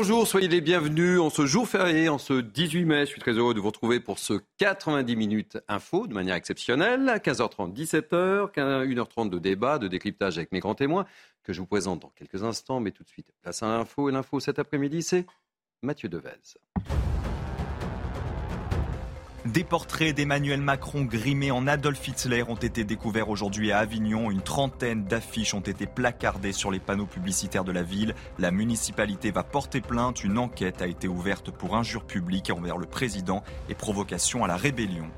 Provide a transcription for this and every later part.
Bonjour, soyez les bienvenus en ce jour férié, en ce 18 mai. Je suis très heureux de vous retrouver pour ce 90 minutes info de manière exceptionnelle. 15h30, 17h, 1h30 de débat, de décryptage avec mes grands témoins que je vous présente dans quelques instants. Mais tout de suite, place à l'info. Et l'info cet après-midi, c'est Mathieu Devez. Des portraits d'Emmanuel Macron grimés en Adolf Hitler ont été découverts aujourd'hui à Avignon. Une trentaine d'affiches ont été placardées sur les panneaux publicitaires de la ville. La municipalité va porter plainte. Une enquête a été ouverte pour injure publique envers le président et provocation à la rébellion.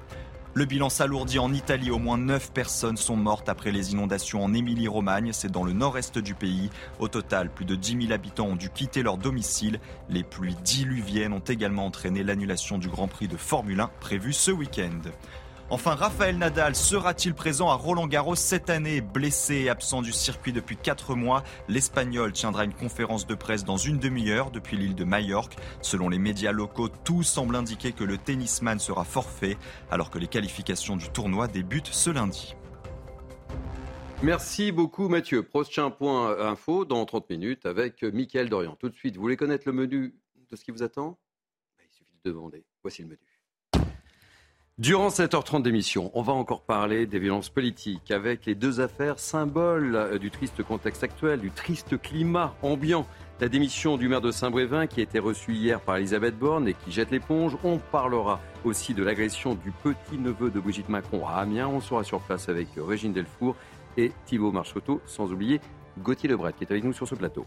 Le bilan s'alourdit en Italie. Au moins 9 personnes sont mortes après les inondations en Émilie-Romagne. C'est dans le nord-est du pays. Au total, plus de 10 000 habitants ont dû quitter leur domicile. Les pluies diluviennes ont également entraîné l'annulation du Grand Prix de Formule 1 prévu ce week-end. Enfin, Raphaël Nadal sera-t-il présent à Roland Garros cette année? Blessé et absent du circuit depuis 4 mois, l'Espagnol tiendra une conférence de presse dans une demi-heure depuis l'île de Majorque. Selon les médias locaux, tout semble indiquer que le tennisman sera forfait alors que les qualifications du tournoi débutent ce lundi. Merci beaucoup Mathieu. Prochain point info dans 30 minutes avec Mickaël Dorian. Tout de suite, vous voulez connaître le menu de ce qui vous attend? Il suffit de demander. Voici le menu. Durant 7h30 d'émission, on va encore parler des violences politiques avec les deux affaires symboles euh, du triste contexte actuel, du triste climat ambiant. La démission du maire de Saint-Brévin qui a été reçue hier par Elisabeth Borne et qui jette l'éponge. On parlera aussi de l'agression du petit-neveu de Brigitte Macron à Amiens. On sera sur place avec Régine Delfour et Thibault Marcheteau, sans oublier Gauthier Lebret qui est avec nous sur ce plateau.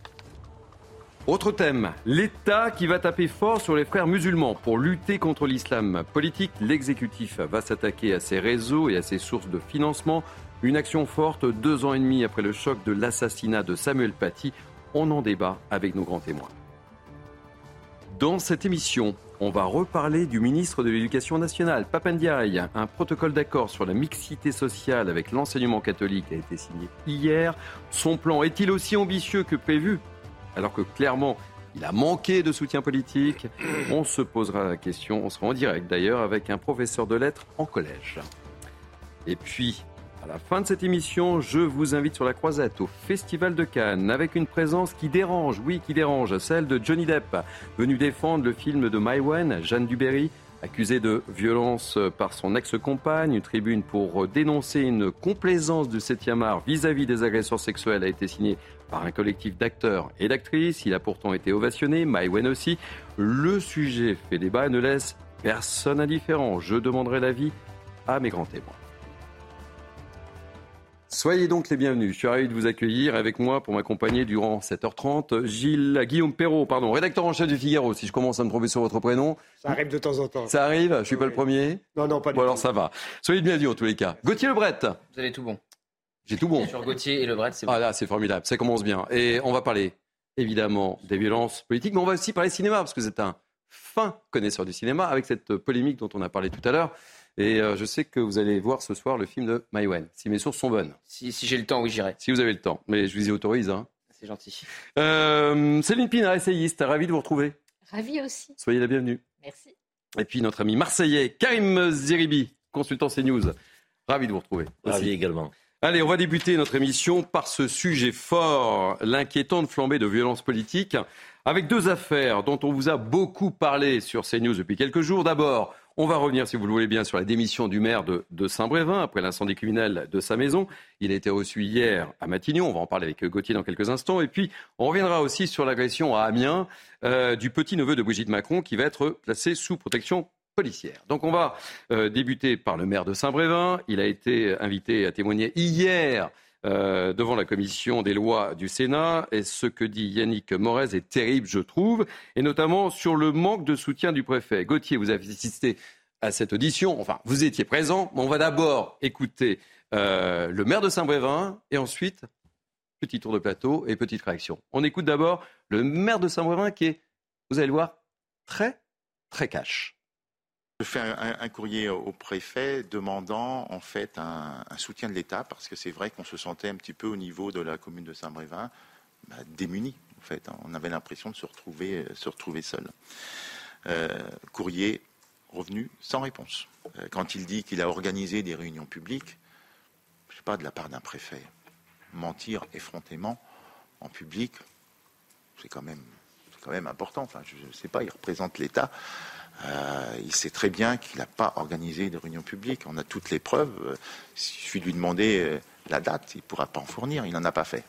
Autre thème, l'État qui va taper fort sur les frères musulmans pour lutter contre l'islam politique. L'exécutif va s'attaquer à ses réseaux et à ses sources de financement. Une action forte deux ans et demi après le choc de l'assassinat de Samuel Paty. On en débat avec nos grands témoins. Dans cette émission, on va reparler du ministre de l'Éducation nationale, Papandiaï. Un protocole d'accord sur la mixité sociale avec l'enseignement catholique a été signé hier. Son plan est-il aussi ambitieux que prévu? Alors que clairement, il a manqué de soutien politique. On se posera la question, on sera en direct d'ailleurs avec un professeur de lettres en collège. Et puis, à la fin de cette émission, je vous invite sur la croisette au Festival de Cannes avec une présence qui dérange, oui, qui dérange, celle de Johnny Depp, venu défendre le film de Maïwen, Jeanne Duberry, accusée de violence par son ex-compagne. Une tribune pour dénoncer une complaisance du 7e art vis-à-vis des agresseurs sexuels a été signée par un collectif d'acteurs et d'actrices. Il a pourtant été ovationné, Maïwen aussi. Le sujet fait débat et ne laisse personne indifférent. Je demanderai l'avis à mes grands témoins. Soyez donc les bienvenus. Je suis ravi de vous accueillir avec moi pour m'accompagner durant 7h30. Gilles, Guillaume Perrault, pardon, rédacteur en chef du Figaro, si je commence à me tromper sur votre prénom. Ça arrive de temps en temps. Ça arrive? Je suis pas le premier? Non, non, pas du Bon, tout. alors ça va. Soyez les bienvenus en tous les cas. Gauthier Lebret. Vous avez tout bon. J'ai tout bon. Sur Gauthier et Lebret, c'est bon. Ah là, c'est formidable. Ça commence bien. Et on va parler évidemment des violences politiques, mais on va aussi parler cinéma, parce que vous êtes un fin connaisseur du cinéma, avec cette polémique dont on a parlé tout à l'heure. Et euh, je sais que vous allez voir ce soir le film de Maïwen, si mes sources sont bonnes. Si, si j'ai le temps, oui, j'irai. Si vous avez le temps. Mais je vous y autorise. Hein. C'est gentil. Euh, Céline Pina, essayiste, ravi de vous retrouver. Ravi aussi. Soyez la bienvenue. Merci. Et puis notre ami marseillais, Karim Zeribi, consultant CNews. Ravi de vous retrouver. aussi. Ravi également. Allez, on va débuter notre émission par ce sujet fort, l'inquiétante flambée de violences politiques, avec deux affaires dont on vous a beaucoup parlé sur CNews depuis quelques jours. D'abord, on va revenir, si vous le voulez bien, sur la démission du maire de, de Saint-Brévin après l'incendie criminel de sa maison. Il a été reçu hier à Matignon. On va en parler avec Gauthier dans quelques instants. Et puis, on reviendra aussi sur l'agression à Amiens euh, du petit-neveu de Brigitte Macron qui va être placé sous protection policière. Donc on va euh, débuter par le maire de Saint-Brévin. Il a été invité à témoigner hier euh, devant la commission des lois du Sénat. Et ce que dit Yannick Morez est terrible, je trouve, et notamment sur le manque de soutien du préfet. Gauthier, vous avez assisté à cette audition, enfin, vous étiez présent, mais on va d'abord écouter euh, le maire de Saint-Brévin et ensuite Petit tour de plateau et petite réaction. On écoute d'abord le maire de Saint-Brévin qui est, vous allez le voir, très, très cash. Je fais un, courrier au préfet demandant en fait un, soutien de l'État parce que c'est vrai qu'on se sentait un petit peu au niveau de la commune de Saint-Brévin bah, démunis en fait. On avait l'impression de se retrouver, retrouver seul. Euh, courrier revenu sans réponse. Euh, quand il dit qu'il a organisé des réunions publiques, je sais pas de la part d'un préfet, mentir effrontément en public, c'est quand même, quand même important. Enfin, je ne sais pas, il représente l'État. Euh, il sait très bien qu'il n'a pas organisé de réunion publique. On a toutes les preuves. Euh, il suffit de lui demander euh, la date. Il ne pourra pas en fournir. Il n'en a pas fait.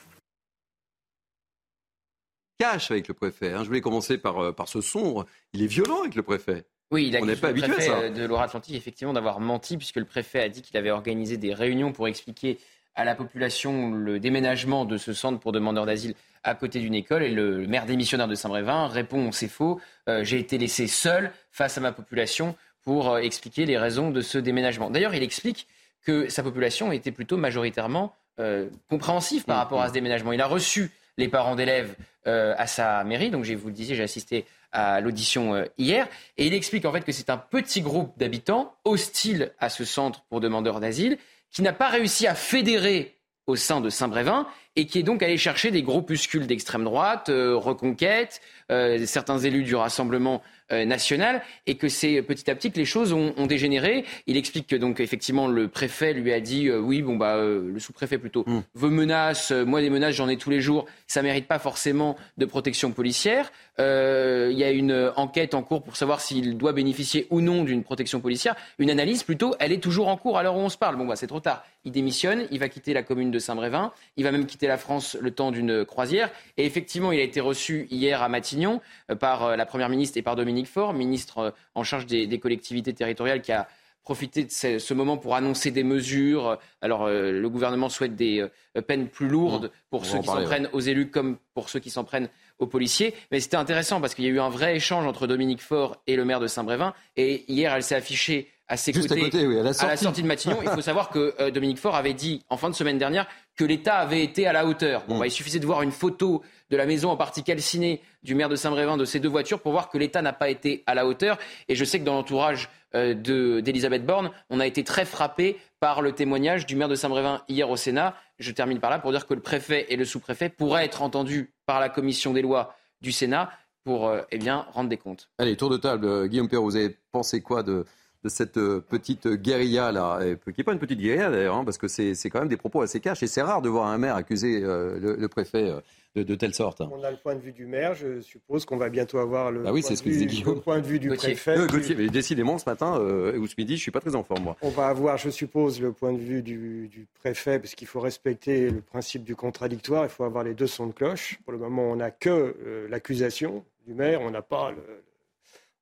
Cache avec le préfet. Hein. Je voulais commencer par, par ce sombre. Il est violent avec le préfet. Oui, il a accusé le préfet de Loire-Atlantique effectivement d'avoir menti puisque le préfet a dit qu'il avait organisé des réunions pour expliquer à la population le déménagement de ce centre pour demandeurs d'asile à côté d'une école. Et le maire démissionnaire de Saint-Brévin répond c'est faux, euh, j'ai été laissé seul face à ma population pour euh, expliquer les raisons de ce déménagement. D'ailleurs, il explique que sa population était plutôt majoritairement euh, compréhensive par mmh, rapport à mmh. ce déménagement. Il a reçu les parents d'élèves à sa mairie, donc je vous le disais, j'ai assisté à l'audition hier, et il explique en fait que c'est un petit groupe d'habitants hostiles à ce centre pour demandeurs d'asile qui n'a pas réussi à fédérer au sein de Saint-Brévin et qui est donc allé chercher des groupuscules d'extrême droite, euh, Reconquête, euh, certains élus du Rassemblement euh, national, et que c'est petit à petit que les choses ont, dégénéré. Il explique que donc effectivement le préfet lui a dit oui bon bah le sous-préfet plutôt hmm. veut menace, moi des menaces j'en ai tous les jours, ça mérite pas forcément de protection policière. Il y a une enquête en cours pour savoir s'il doit bénéficier ou non d'une protection policière. Une analyse plutôt, elle est toujours en cours à l'heure où on se parle. Bon bah c'est trop tard. Il démissionne, il va quitter la commune de Saint-Brévin, il va même quitter la France le temps d'une croisière. Et effectivement, il a été reçu hier à Matignon euh, par euh, la Première ministre et par Dominique Faure, ministre euh, en charge des, collectivités territoriales, qui a profité de ce, moment pour annoncer des mesures. Alors, le gouvernement souhaite des peines plus lourdes mmh. pour ceux qui s'en prennent aux élus comme pour ceux qui s'en prennent aux policiers. Mais c'était intéressant parce qu'il y a eu un vrai échange entre Dominique Faure et le maire de Saint-Brévin. Et hier, elle s'est affichée à ses côtés, à, la sortie. de Matignon. Il faut savoir que euh, Dominique Faure avait dit en fin de semaine dernière que l'État avait été à la hauteur. Bon, mm. bah, il suffisait de voir une photo de la maison en partie calcinée du maire de Saint-Brévin de ces deux voitures pour voir que l'État n'a pas été à la hauteur. Et je sais que dans l'entourage euh, d'Elisabeth Borne, on a été très frappé par le témoignage du maire de Saint-Brévin hier au Sénat. Je termine par là pour dire que le préfet et le sous-préfet pourraient être entendus par la commission des lois du Sénat pour euh, eh bien, rendre des comptes. Allez, tour de table. Guillaume Perrault, vous avez pensé quoi de, de cette euh, petite guérilla là, qui n'est pas une petite guérilla d'ailleurs, hein, parce que c'est quand même des propos assez cash et c'est rare de voir un maire accuser euh, le, préfet euh, de, telle sorte. On a le point de vue du maire, je suppose qu'on va bientôt avoir le, ah oui, point, ce que le point de vue du préfet. mais décidément ce matin ou ce midi, je suis pas très en forme moi. On va avoir, je suppose, le point de vue du, du préfet, parce qu'il faut respecter le principe du contradictoire, il faut avoir les deux sons de cloche. Pour le moment, on n'a que l'accusation du maire, on n'a pas le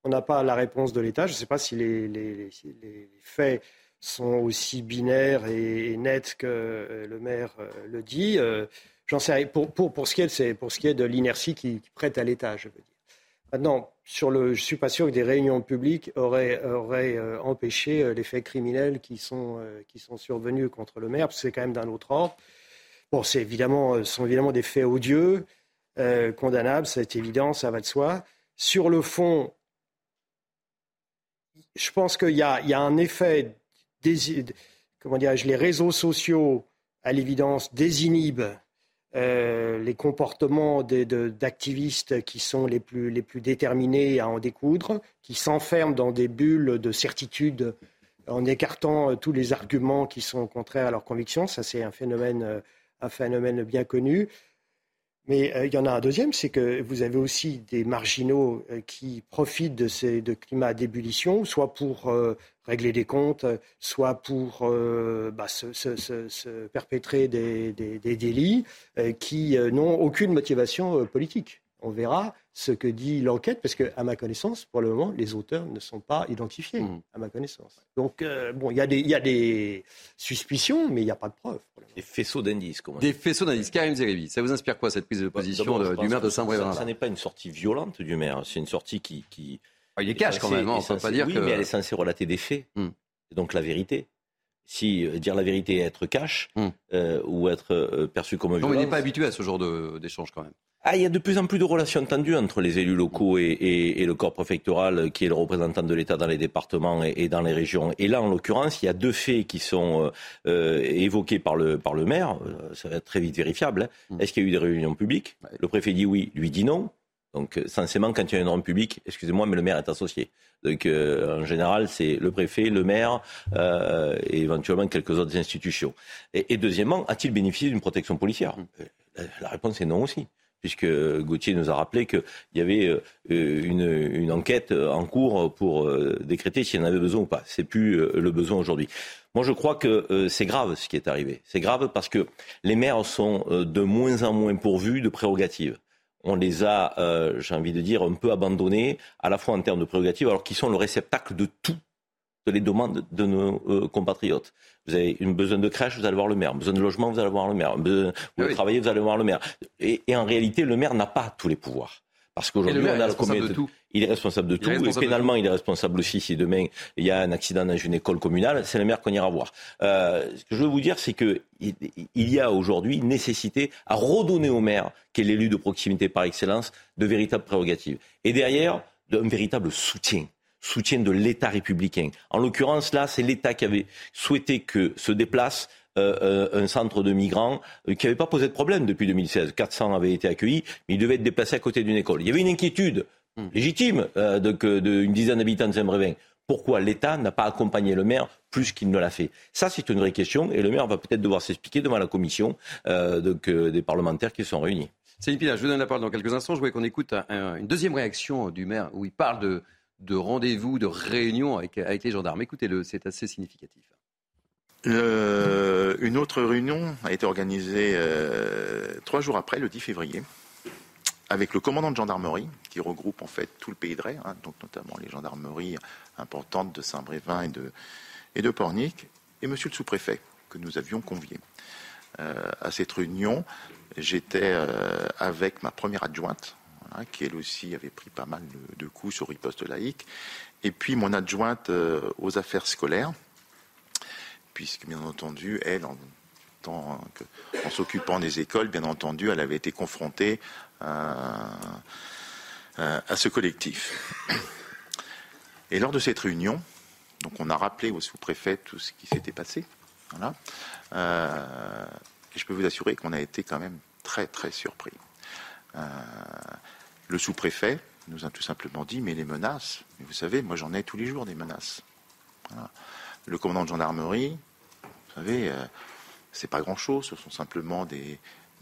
on n'a pas la réponse de l'État. Je ne sais pas si les, faits sont aussi binaires et, nets que euh, le maire euh, le dit. Euh, j'en sais pour, pour, ce qui est de, pour ce qui est de l'inertie qui, prête à l'État, je veux dire. Maintenant, sur le, je suis pas sûr que des réunions publiques auraient, empêché les faits criminels qui sont, qui sont survenus contre le maire, parce que c'est quand même d'un autre ordre. Bon, c'est évidemment, sont évidemment des faits odieux, condamnables, c'est évident, ça va de soi. Sur le fond, je pense qu'il y, a un effet, comment dirais-je, les réseaux sociaux, à l'évidence, désinhibent euh, les comportements d'activistes qui sont les plus, déterminés à en découdre, qui s'enferment dans des bulles de certitude en écartant euh, tous les arguments qui sont contraires à leurs convictions. Ça, c'est un phénomène, euh, un phénomène bien connu. Mais euh, il y en a un deuxième, c'est que vous avez aussi des marginaux euh, qui profitent de ces de climats d'ébullition, soit pour euh, régler des comptes, soit pour bah, se, perpétrer des délits qui n'ont aucune motivation politique. On verra ce que dit l'enquête, parce que, à ma connaissance, pour le moment, les auteurs ne sont pas identifiés, mmh. à ma connaissance. Donc, euh, bon, il y, a des suspicions, mais il n'y a pas de preuves. Des faisceaux d'indices, comment Des faisceaux d'indices. Karim Zeribi, ça vous inspire quoi, cette prise de bah, position du maire de Saint-Brévin Ça, n'est pas une sortie violente du maire, c'est une sortie qui... qui ah, il est cash quand même, hein, on ne peut pas dire oui, que... mais elle est censée relater des faits, mmh. donc la vérité. Si dire la vérité est être cash hmm. ou être perçu comme violence. On n'est pas habitué à ce genre d'échange quand même. Ah, il y a de plus en plus de relations tendues entre les élus locaux et, le corps préfectoral, qui est le représentant de l'État dans les départements et, dans les régions. Et là, en l'occurrence, il y a deux faits qui sont euh, évoqués par le, par le maire. Euh, ça va être très vite vérifiable. Hein. Mm. Est-ce qu'il y a eu des réunions publiques? Le préfet dit oui, lui dit non. Donc, censément, quand il y a une réunion publique, excusez-moi, mais le maire est associé. Donc, euh, en général, c'est le préfet, le maire et éventuellement quelques autres institutions. Et, deuxièmement, a-t-il bénéficié d'une protection policière? Mm. La réponse est non aussi puisque Gauthier nous a rappelé qu'il y avait euh, une, enquête en cours pour euh, décréter s'il y en avait besoin ou pas. C'est plus euh, le besoin aujourd'hui. Moi, je crois que c'est grave ce qui est arrivé. C'est grave parce que les maires sont de moins en moins pourvus de prérogatives. On les a, j'ai envie de dire, un peu abandonnés, à la fois en termes de prérogatives, alors qu'ils sont le réceptacle de tout les demandes de nos euh, compatriotes. Vous avez une besoin de crèche, vous allez voir le maire. Besoin de logement, vous allez voir le maire. Vous voulez travailler, vous allez voir le maire. Et, en réalité, le maire n'a pas tous les pouvoirs. Parce qu'aujourd'hui, on a le comité. Il est responsable de tout. et pénalement, il est responsable aussi si demain il y a un accident dans une école communale, c'est le maire qu'on ira voir. Euh, ce que je veux vous dire, c'est qu'il y a aujourd'hui nécessité à redonner au maire, qui est l'élu de proximité par excellence, de véritables prérogatives. Et derrière, un véritable soutien soutien de l'État républicain. En l'occurrence, là, c'est l'État qui avait souhaité que se déplace euh, un centre de migrants euh, qui n'avait pas posé de problème depuis 2016. 400 avaient été accueillis, mais ils devaient être déplacés à côté d'une école. Il y avait une inquiétude hmm. légitime d'une dizaine d'habitants de Saint-Brévin. Pourquoi l'État n'a pas accompagné le maire plus qu'il ne l'a fait? Ça, c'est une vraie question et le maire va peut-être devoir s'expliquer devant la commission des parlementaires qui sont réunis. Céline Pina, je vous donne la parole dans quelques instants. Je voulais qu'on écoute une deuxième réaction du maire où il parle de, de rendez-vous, de réunion avec, les gendarmes. Écoutez-le, c'est assez significatif. une autre réunion a été organisée euh, trois jours après, le 10 février, avec le commandant de gendarmerie, qui regroupe en fait tout le pays de Ray, hein, donc notamment les gendarmeries importantes de Saint-Brévin et de, Pornic, et monsieur le sous-préfet, que nous avions convié. Euh, à cette réunion, j'étais euh, avec ma première adjointe, Hein, qui elle aussi avait pris pas mal de, coups sur riposte laïque, et puis mon adjointe euh, aux affaires scolaires, puisque bien entendu, elle, en s'occupant des écoles, bien entendu, elle avait été confrontée à, ce collectif. Et lors de cette réunion, donc on a rappelé au sous-préfet tout ce qui s'était passé. Voilà. Euh, et je peux vous assurer qu'on a été quand même très très surpris. Euh, le sous-préfet nous a tout simplement dit, mais les menaces, vous savez, moi j'en ai tous les jours des menaces. Le commandant de gendarmerie, vous savez, euh, c'est pas grand-chose, ce sont simplement des,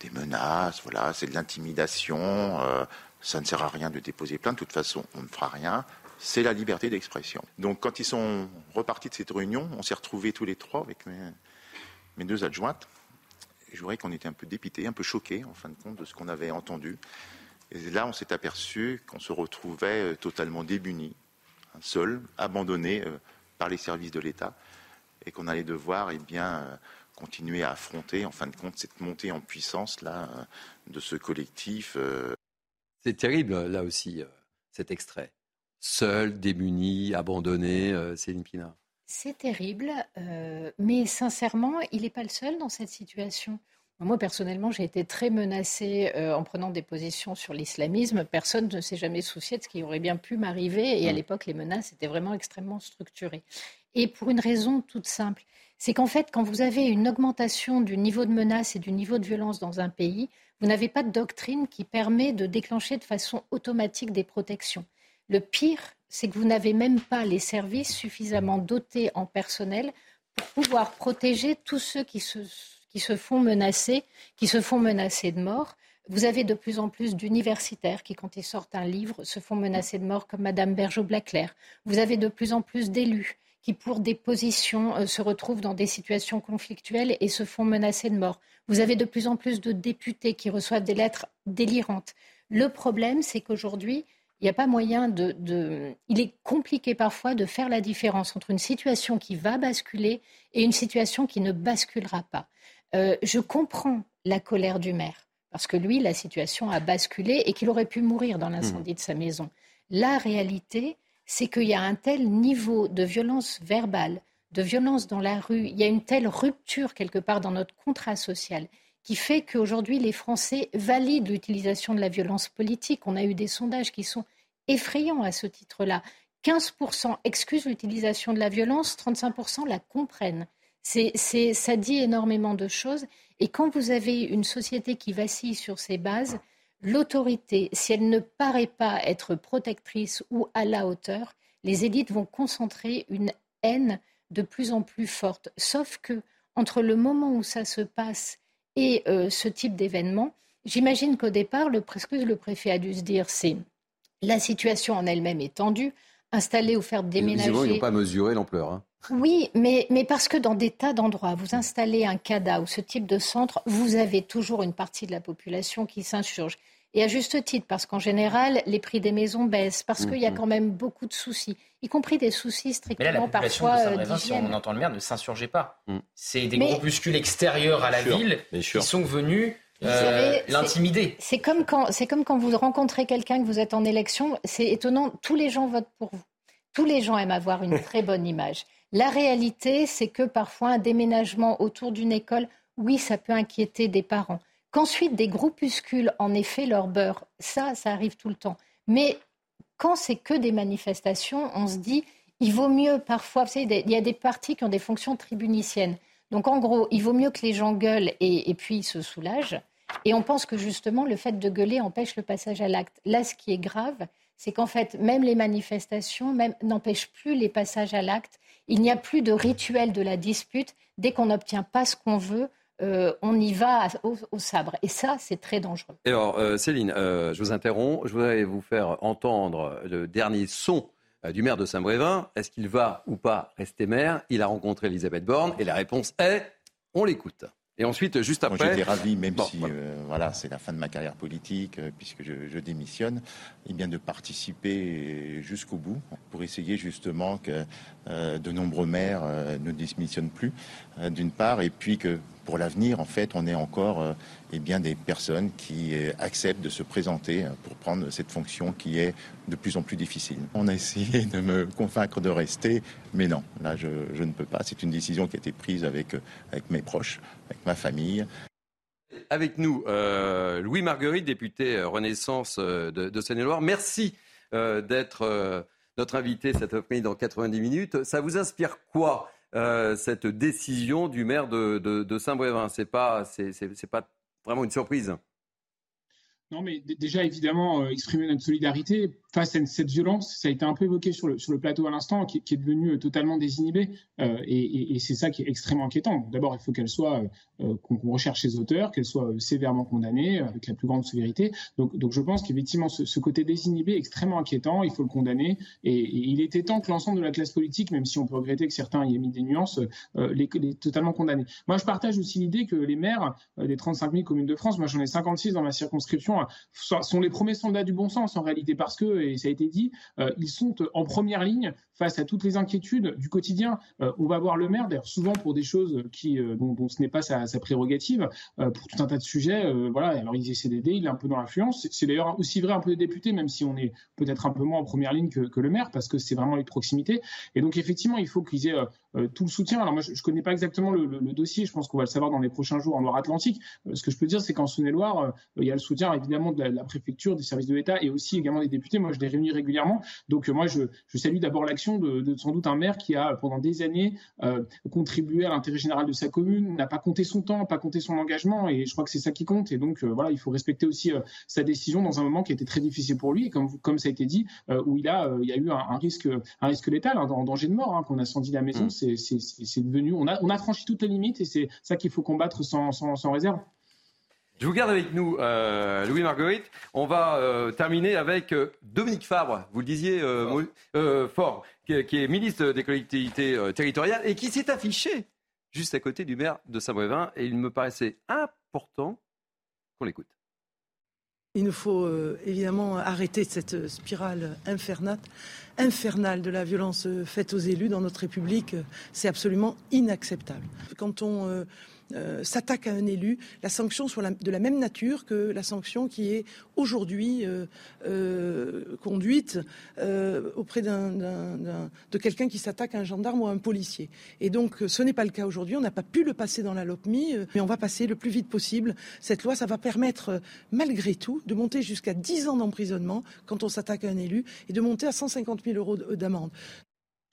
menaces, voilà, c'est de l'intimidation, euh, ça ne sert à rien de déposer plainte, de toute façon, on ne fera rien, c'est la liberté d'expression. Donc quand ils sont repartis de cette réunion, on s'est retrouvés tous les trois avec mes, deux adjointes, je voudrais qu'on était un peu dépités, un peu choqués, en fin de compte, de ce qu'on avait entendu. Et là, on s'est aperçu qu'on se retrouvait euh, totalement démuni, hein, seul, abandonné euh, par les services de l'État, et qu'on allait devoir eh bien, continuer à affronter, en fin de compte, cette montée en puissance là, de ce collectif. C'est terrible, là aussi, cet extrait. Seul, démuni, abandonné, Céline Pina. C'est terrible, mais sincèrement, il n'est pas le seul dans cette situation. Moi, personnellement, j'ai été très menacée euh, en prenant des positions sur l'islamisme. Personne ne s'est jamais soucié de ce qui aurait bien pu m'arriver. Et à mm. l'époque, les menaces étaient vraiment extrêmement structurées. Et pour une raison toute simple, c'est qu'en fait, quand vous avez une augmentation du niveau de menace et du niveau de violence dans un pays, vous n'avez pas de doctrine qui permet de déclencher de façon automatique des protections. Le pire, c'est que vous n'avez même pas les services suffisamment dotés en personnel pour pouvoir protéger tous ceux qui se font menacer, qui se font menacer de mort. Vous avez de plus en plus d'universitaires qui, quand ils sortent un livre, se font menacer de mort, comme Madame Bergeau-Blaclair. Vous avez de plus en plus d'élus qui, pour des positions, euh, se retrouvent dans des situations conflictuelles et se font menacer de mort. Vous avez de plus en plus de députés qui reçoivent des lettres délirantes. Le problème, c'est qu'aujourd'hui, il n'y a pas moyen de, Il est compliqué parfois de faire la différence entre une situation qui va basculer et une situation qui ne basculera pas. Euh, je comprends la colère du maire, parce que lui, la situation a basculé et qu'il aurait pu mourir dans l'incendie mmh. de sa maison. La réalité, c'est qu'il y a un tel niveau de violence verbale, de violence dans la rue, il y a une telle rupture quelque part dans notre contrat social qui fait qu'aujourd'hui les Français valident l'utilisation de la violence politique. On a eu des sondages qui sont effrayants à ce titre-là. 15% excusent l'utilisation de la violence, 35% la comprennent. C'est, ça dit énormément de choses. Et quand vous avez une société qui vacille sur ses bases, l'autorité, si elle ne paraît pas être protectrice ou à la hauteur, les élites vont concentrer une haine de plus en plus forte. Sauf que entre le moment où ça se passe et euh, ce type d'événement, j'imagine qu'au départ, le, que le préfet a dû se dire, c'est la situation en elle-même est tendue, installer ou faire déménager. ils n'ont pas mesuré l'ampleur. Hein. Oui, mais, mais, parce que dans des tas d'endroits, vous installez un CADA ou ce type de centre, vous avez toujours une partie de la population qui s'insurge. Et à juste titre, parce qu'en général, les prix des maisons baissent, parce qu'il y a mm-hmm. quand même beaucoup de soucis, y compris des soucis strictement mais là, la parfois de Si on entend le maire, ne s'insurgeait pas. Mm. C'est des groupuscules extérieurs à la ville qui sont venus euh, l'intimider. C'est comme, quand, comme quand vous rencontrez quelqu'un, que vous êtes en élection, c'est étonnant, tous les gens votent pour vous. Tous les gens aiment avoir une très bonne image. La réalité, c'est que parfois un déménagement autour d'une école, oui, ça peut inquiéter des parents. Qu'ensuite des groupuscules en fait leur beurre, ça, ça arrive tout le temps. Mais quand c'est que des manifestations, on se dit, il vaut mieux parfois, vous savez, il y a des partis qui ont des fonctions tribuniciennes. Donc en gros, il vaut mieux que les gens gueulent et puis se soulagent. Et on pense que justement, le fait de gueuler empêche le passage à l'acte. Là, ce qui est grave, c'est qu'en fait, même les manifestations n'empêchent plus les passages à l'acte. Il n'y a plus de rituel de la dispute. Dès qu'on n'obtient pas ce qu'on veut, euh, on y va au, sabre. Et ça, c'est très dangereux. alors, euh, Céline, euh, je vous interromps. Je voudrais vous faire entendre le dernier son du maire de Saint-Brévin. Est-ce qu'il va ou pas rester maire? Il a rencontré Elisabeth Borne et la réponse est on l'écoute. Et ensuite, juste après. Moi, j'étais ravi, même si euh, voilà, c'est la fin de ma carrière politique, euh, puisque je, démissionne, et eh bien de participer jusqu'au bout pour essayer justement que euh, de nombreux maires ne démissionnent plus, d'une part, et puis que pour l'avenir, en fait, on ait encore eh bien, des personnes qui acceptent de se présenter pour prendre cette fonction qui est de plus en plus difficile. On a essayé de me convaincre de rester, mais non, là, je, ne peux pas. C'est une décision qui a été prise avec, avec mes proches avec ma famille. Avec nous, euh, Louis Marguerite, député euh, Renaissance euh, de, Seine-et-Loire. Merci d'être notre invité cet après-midi dans 90 minutes. Ça vous inspire quoi cette décision du maire de, Saint-Brévin C'est pas, c'est pas vraiment une surprise. Non, mais déjà, évidemment, exprimer notre solidarité face à cette violence, ça a été un peu évoqué sur le, plateau à l'instant, qui, est devenu totalement désinhibé. Euh, et, c'est ça qui est extrêmement inquiétant. D'abord, il faut qu'elle soit, euh, qu'on recherche ses auteurs, qu'elle soit sévèrement condamnée, avec la plus grande sévérité. Donc, je pense qu'effectivement, ce, côté désinhibé est extrêmement inquiétant. Il faut le condamner. Et, il était temps que l'ensemble de la classe politique, même si on peut regretter que certains y aient mis des nuances, euh, les, les, totalement condamnés. Moi, je partage aussi l'idée que les maires des 35 000 communes de France, moi j'en ai 56 dans ma circonscription, sont les premiers soldats du bon sens en réalité, parce que et ça a été dit, euh, ils sont en première ligne face à toutes les inquiétudes du quotidien. Euh, on va voir le maire, d'ailleurs souvent pour des choses qui, euh, dont, ce n'est pas sa, prérogative, pour tout un tas de sujets. voilà, alors il essaie d'aider, il est un peu dans l'influence. C'est d'ailleurs aussi vrai un peu des députés, même si on est peut-être un peu moins en première ligne que, le maire, parce que c'est vraiment les proximités. Et donc effectivement, il faut qu'ils aient tout le soutien. Alors moi, je ne connais pas exactement le, dossier, je pense qu'on va le savoir dans les prochains jours en Loire-Atlantique. ce que je peux dire, c'est qu'en Saône-et-Loire, il y a le soutien évidemment de la, préfecture, des services de l'État et aussi également des députés. Moi, je les réunis régulièrement. Donc moi, je, salue d'abord l'action de, sans doute un maire qui a pendant des années euh, contribué à l'intérêt général de sa commune, n'a pas compté son temps, pas compté son engagement, et je crois que c'est ça qui compte. Et donc euh, voilà, il faut respecter aussi euh, sa décision dans un moment qui était très difficile pour lui, et comme, ça a été dit, où il a, il y a eu un, risque, un risque létal, un, danger de mort, hein, qu'on a senti la maison. Mm. C'est devenu, on a, on a franchi toutes les limites, et c'est ça qu'il faut combattre sans, sans, sans réserve. Je vous garde avec nous, euh, Louis Marguerite. On va euh, terminer avec euh, Dominique Fabre, vous le disiez fort, qui, est ministre des collectivités territoriales et qui s'est affiché juste à côté du maire de Saint-Brévin. Et il me paraissait important qu'on l'écoute. Il nous faut évidemment arrêter cette spirale infernale, infernale de la violence faite aux élus dans notre République. C'est absolument inacceptable. Quand on euh, s'attaque à un élu, la sanction soit de la même nature que la sanction qui est aujourd'hui conduite auprès de quelqu'un qui s'attaque à un gendarme ou à un policier. Et donc, ce n'est pas le cas aujourd'hui. On n'a pas pu le passer dans la LOPMI, mais on va passer le plus vite possible cette loi. Ça va permettre, malgré tout, de monter jusqu'à 10 ans d'emprisonnement quand on s'attaque à un élu et de monter à 150 000 euros d'amende.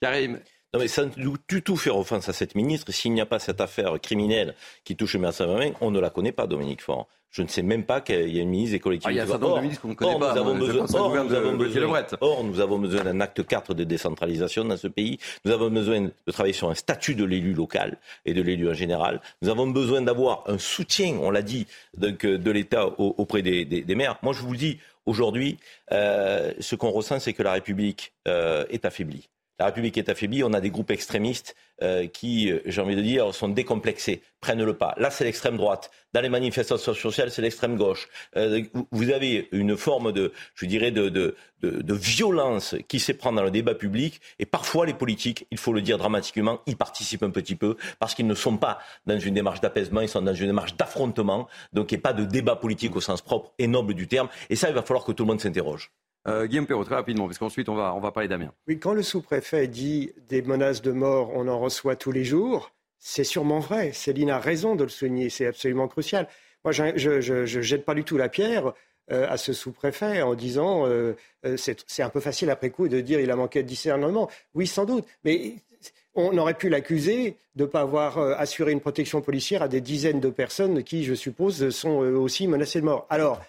Karim, non, mais ça ne du tout faire offense à cette ministre. S'il n'y a pas cette affaire criminelle qui touche le maire main, on ne la connaît pas, Dominique Faure. Je ne sais même pas qu'il y a une ministre des collectivités. Ah, il y a un certain nombre de ministres qu'on ne connaît pas. Nous avons besoin, or, nous avons besoin, or, nous avons besoin d'un acte 4 de décentralisation dans ce pays. Nous avons besoin de travailler sur un statut de l'élu local et de l'élu en général. Nous avons besoin d'avoir un soutien, on l'a dit, donc, de l'État auprès des, des, des, maires. Moi, je vous le dis, aujourd'hui, euh, ce qu'on ressent, c'est que la République euh, est affaiblie la République est affaiblie, on a des groupes extrémistes euh, qui, euh, j'ai envie de dire, sont décomplexés, prennent le pas. Là, c'est l'extrême droite. Dans les manifestations sociales, c'est l'extrême gauche. Euh, vous avez une forme de, je dirais, de, de, violence qui s'éprend dans le débat public. Et parfois, les politiques, il faut le dire dramatiquement, y participent un petit peu parce qu'ils ne sont pas dans une démarche d'apaisement, ils sont dans une démarche d'affrontement. Donc, il n'y a pas de débat politique au sens propre et noble du terme. Et ça, il va falloir que tout le monde s'interroge. Euh, Guillaume Perrault, très rapidement, parce qu'ensuite on va, on va parler d'Amiens. Oui, quand le sous-préfet dit des menaces de mort, on en reçoit tous les jours, c'est sûrement vrai. Céline a raison de le souligner, c'est absolument crucial. Moi, je ne jette pas du tout la pierre euh, à ce sous-préfet en disant euh, c'est un peu facile après coup de dire il a manqué de discernement. Oui, sans doute, mais on aurait pu l'accuser de ne pas avoir assuré une protection policière à des dizaines de personnes qui, je suppose, sont aussi menacées de mort. Alors,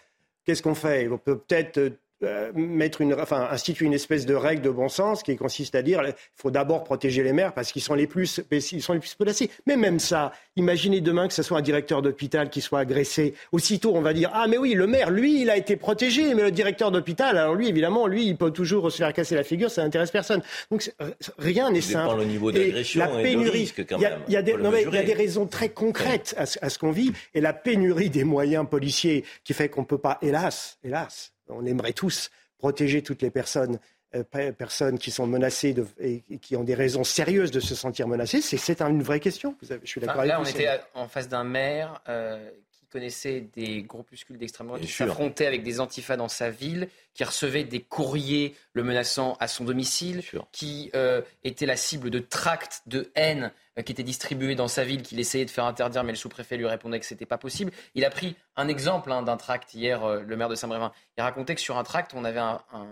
qu'est-ce qu'on fait? On peut peut-être euh, mettre une, enfin, instituer une espèce de règle de bon sens qui consiste à dire qu'il faut d'abord protéger les maires parce qu'ils sont les plus, ils sont les plus menacés. Mais même ça, imaginez demain que ce soit un directeur d'hôpital qui soit agressé. Aussitôt, on va dire ah mais oui, le maire, lui, il a été protégé, mais le directeur d'hôpital, alors lui, évidemment, lui, il peut toujours se faire casser la figure, ça n'intéresse personne. Donc rien n'est simple. Le niveau d'agression la pénurie, il y a, y il y a des raisons très concrètes à, à ce qu'on vit et la pénurie des moyens policiers qui fait qu'on peut pas, hélas, hélas on aimerait tous protéger toutes les personnes, euh, personnes qui sont menacées et qui ont des raisons sérieuses de se sentir menacées. C'est une vraie question. je suis d'accord Là, on était en face d'un maire euh, connaissait des groupuscules d'extrême droite qui s'affrontaient avec des antifas dans sa ville, qui recevait des courriers le menaçant à son domicile, qui euh, était la cible de tracts de haine euh, qui étaient distribués dans sa ville, qu'il essayait de faire interdire, mais le sous-préfet lui répondait que ce n'était pas possible. Il a pris un exemple hein, d'un tract hier, euh, le maire de Saint-Brévin. Il racontait que sur un tract, on avait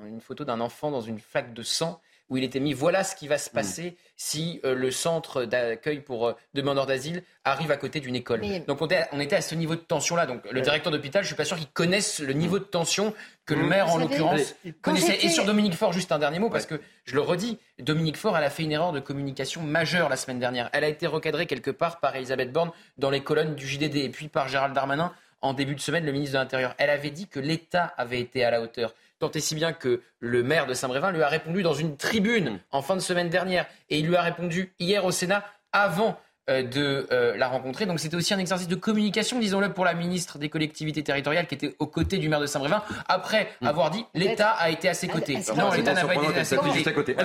une photo d'un enfant dans une flaque de sang où il était mis voilà ce qui va se mm. passer si euh, le centre d'accueil pour euh, demandeurs d'asile arrive à côté d'une école. Donc on était, à ce niveau de tension-là. Donc le directeur d'hôpital, je suis pas sûr qu'il connaisse le niveau de tension que le mm. maire, en l'occurrence, connaissait. Et sur Dominique Faure, juste un dernier mot, parce que je le redis, Dominique Faure, elle a fait une erreur de communication majeure la semaine dernière. Elle a été recadrée quelque part par Elisabeth Borne dans les colonnes du JDD et puis par Gérald Darmanin en début de semaine, le ministre de l'Intérieur. Elle avait dit que l'État avait été à la hauteur. Tant et si bien que le maire de Saint-Brévin lui a répondu dans une tribune en fin de semaine dernière. Et il lui a répondu hier au Sénat avant de euh, la rencontrer. Donc c'était aussi un exercice de communication, disons-le, pour la ministre des collectivités territoriales qui était aux côtés du maire de Saint-Brévin, après hmm. avoir dit l'État a été à ses côtés. Non, l'État n'a pas été à ses côtés.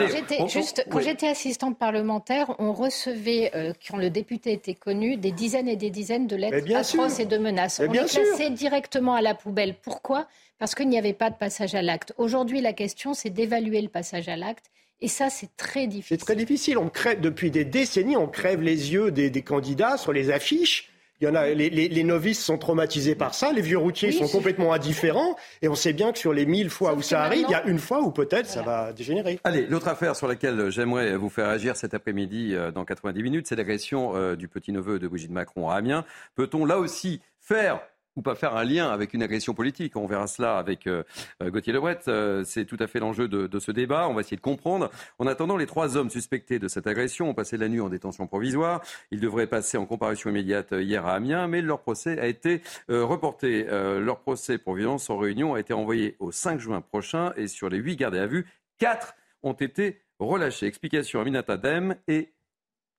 Quand j'étais assistante parlementaire, on recevait, euh, quand le député était connu, des dizaines et des dizaines de lettres atroces et de menaces. on les classait directement à la poubelle. Pourquoi? Parce qu'il n'y avait pas de passage à l'acte. Aujourd'hui, la question, c'est d'évaluer le passage à l'acte et ça, c'est très difficile. C'est très difficile. On crève, depuis des décennies, on crève les yeux des, candidats sur les affiches. Il y en a, les, novices sont traumatisés par ça, les vieux routiers sont complètement indifférents, et on sait bien que sur les mille fois où ça arrive, il y a une fois où peut-être ça va dégénérer. Allez, l'autre affaire sur laquelle j'aimerais vous faire agir cet après-midi euh, dans 90 minutes, c'est l'agression euh, du petit-neveu de Brigitte Macron à Amiens. Peut-on là aussi faire ou pas faire un lien avec une agression politique. On verra cela avec euh, euh, Gauthier Lebret. Euh, c'est tout à fait l'enjeu de, ce débat. On va essayer de comprendre. En attendant, les trois hommes suspectés de cette agression ont passé la nuit en détention provisoire. Ils devraient passer en comparution immédiate hier à Amiens, mais leur procès a été reporté. leur procès pour violence en réunion a été envoyé au 5 juin prochain et sur les huit gardés à vue, quatre ont été relâchés. Explication Aminata Dem et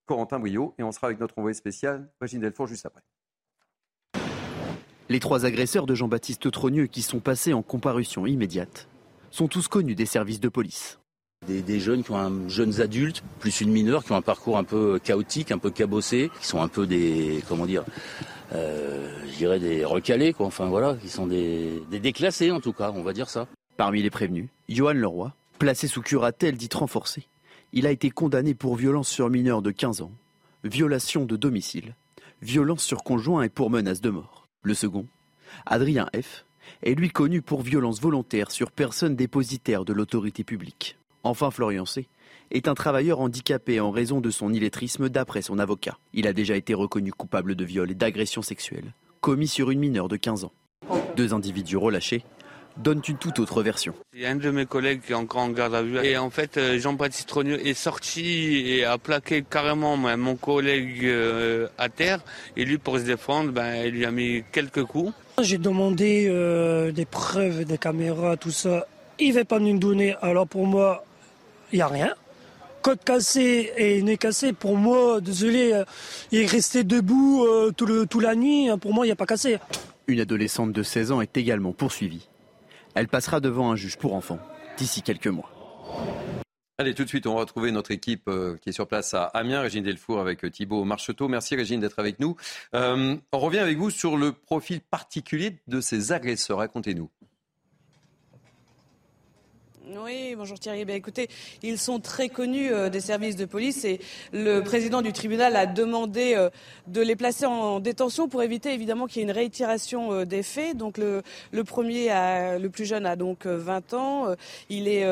Corentin Bouillot. Et on sera avec notre envoyé spécial, Régine Delfour, juste après. Les trois agresseurs de Jean-Baptiste Trogneux qui sont passés en comparution immédiate sont tous connus des services de police. Des, jeunes qui ont un, jeunes adultes, plus une mineure, qui ont un parcours un peu chaotique, un peu cabossé, qui sont un peu des, comment dire, euh, je dirais des recalés, quoi. Enfin voilà, qui sont des, des déclassés en tout cas, on va dire ça. Parmi les prévenus, Johan Leroy, placé sous curatelle dite renforcée. Il a été condamné pour violence sur mineur de 15 ans, violation de domicile, violence sur conjoint et pour menace de mort. Le second, Adrien F., est lui connu pour violence volontaire sur personne dépositaire de l'autorité publique. Enfin, Florian C. est un travailleur handicapé en raison de son illettrisme d'après son avocat. Il a déjà été reconnu coupable de viol et d'agression sexuelle, commis sur une mineure de 15 ans. Deux individus relâchés donnent une toute autre version. Il y a un de mes collègues qui est encore en garde à vue. Et en fait, euh, Jean-Baptiste Trogneux est sorti et a plaqué carrément mon collègue euh, à terre. Et lui, pour se défendre, ben, il lui a mis quelques coups. J'ai demandé euh, des preuves, des caméras, tout ça. Il ne veut pas nous donner. Alors pour moi, il n'y a rien. Côte cassé et nez cassé, pour moi, désolé, il est resté debout tout toute la nuit. Pour moi, il n'y a pas cassé. Une adolescente de 16 ans est également poursuivie. Elle passera devant un juge pour enfants d'ici quelques mois. Allez, tout de suite, on va retrouver notre équipe euh, qui est sur place à Amiens, Régine Delfour avec euh, Thibault Marcheteau. Merci Régine d'être avec nous. Euh, on revient avec vous sur le profil particulier de ces agresseurs. Racontez-nous. Oui, bonjour Thierry. Ben, écoutez, ils sont très connus euh, des services de police et le président du tribunal a demandé euh, de les placer en détention pour éviter évidemment qu'il y ait une réitération euh, des faits. Donc le, le premier, a, le plus jeune, a donc 20 ans. Il est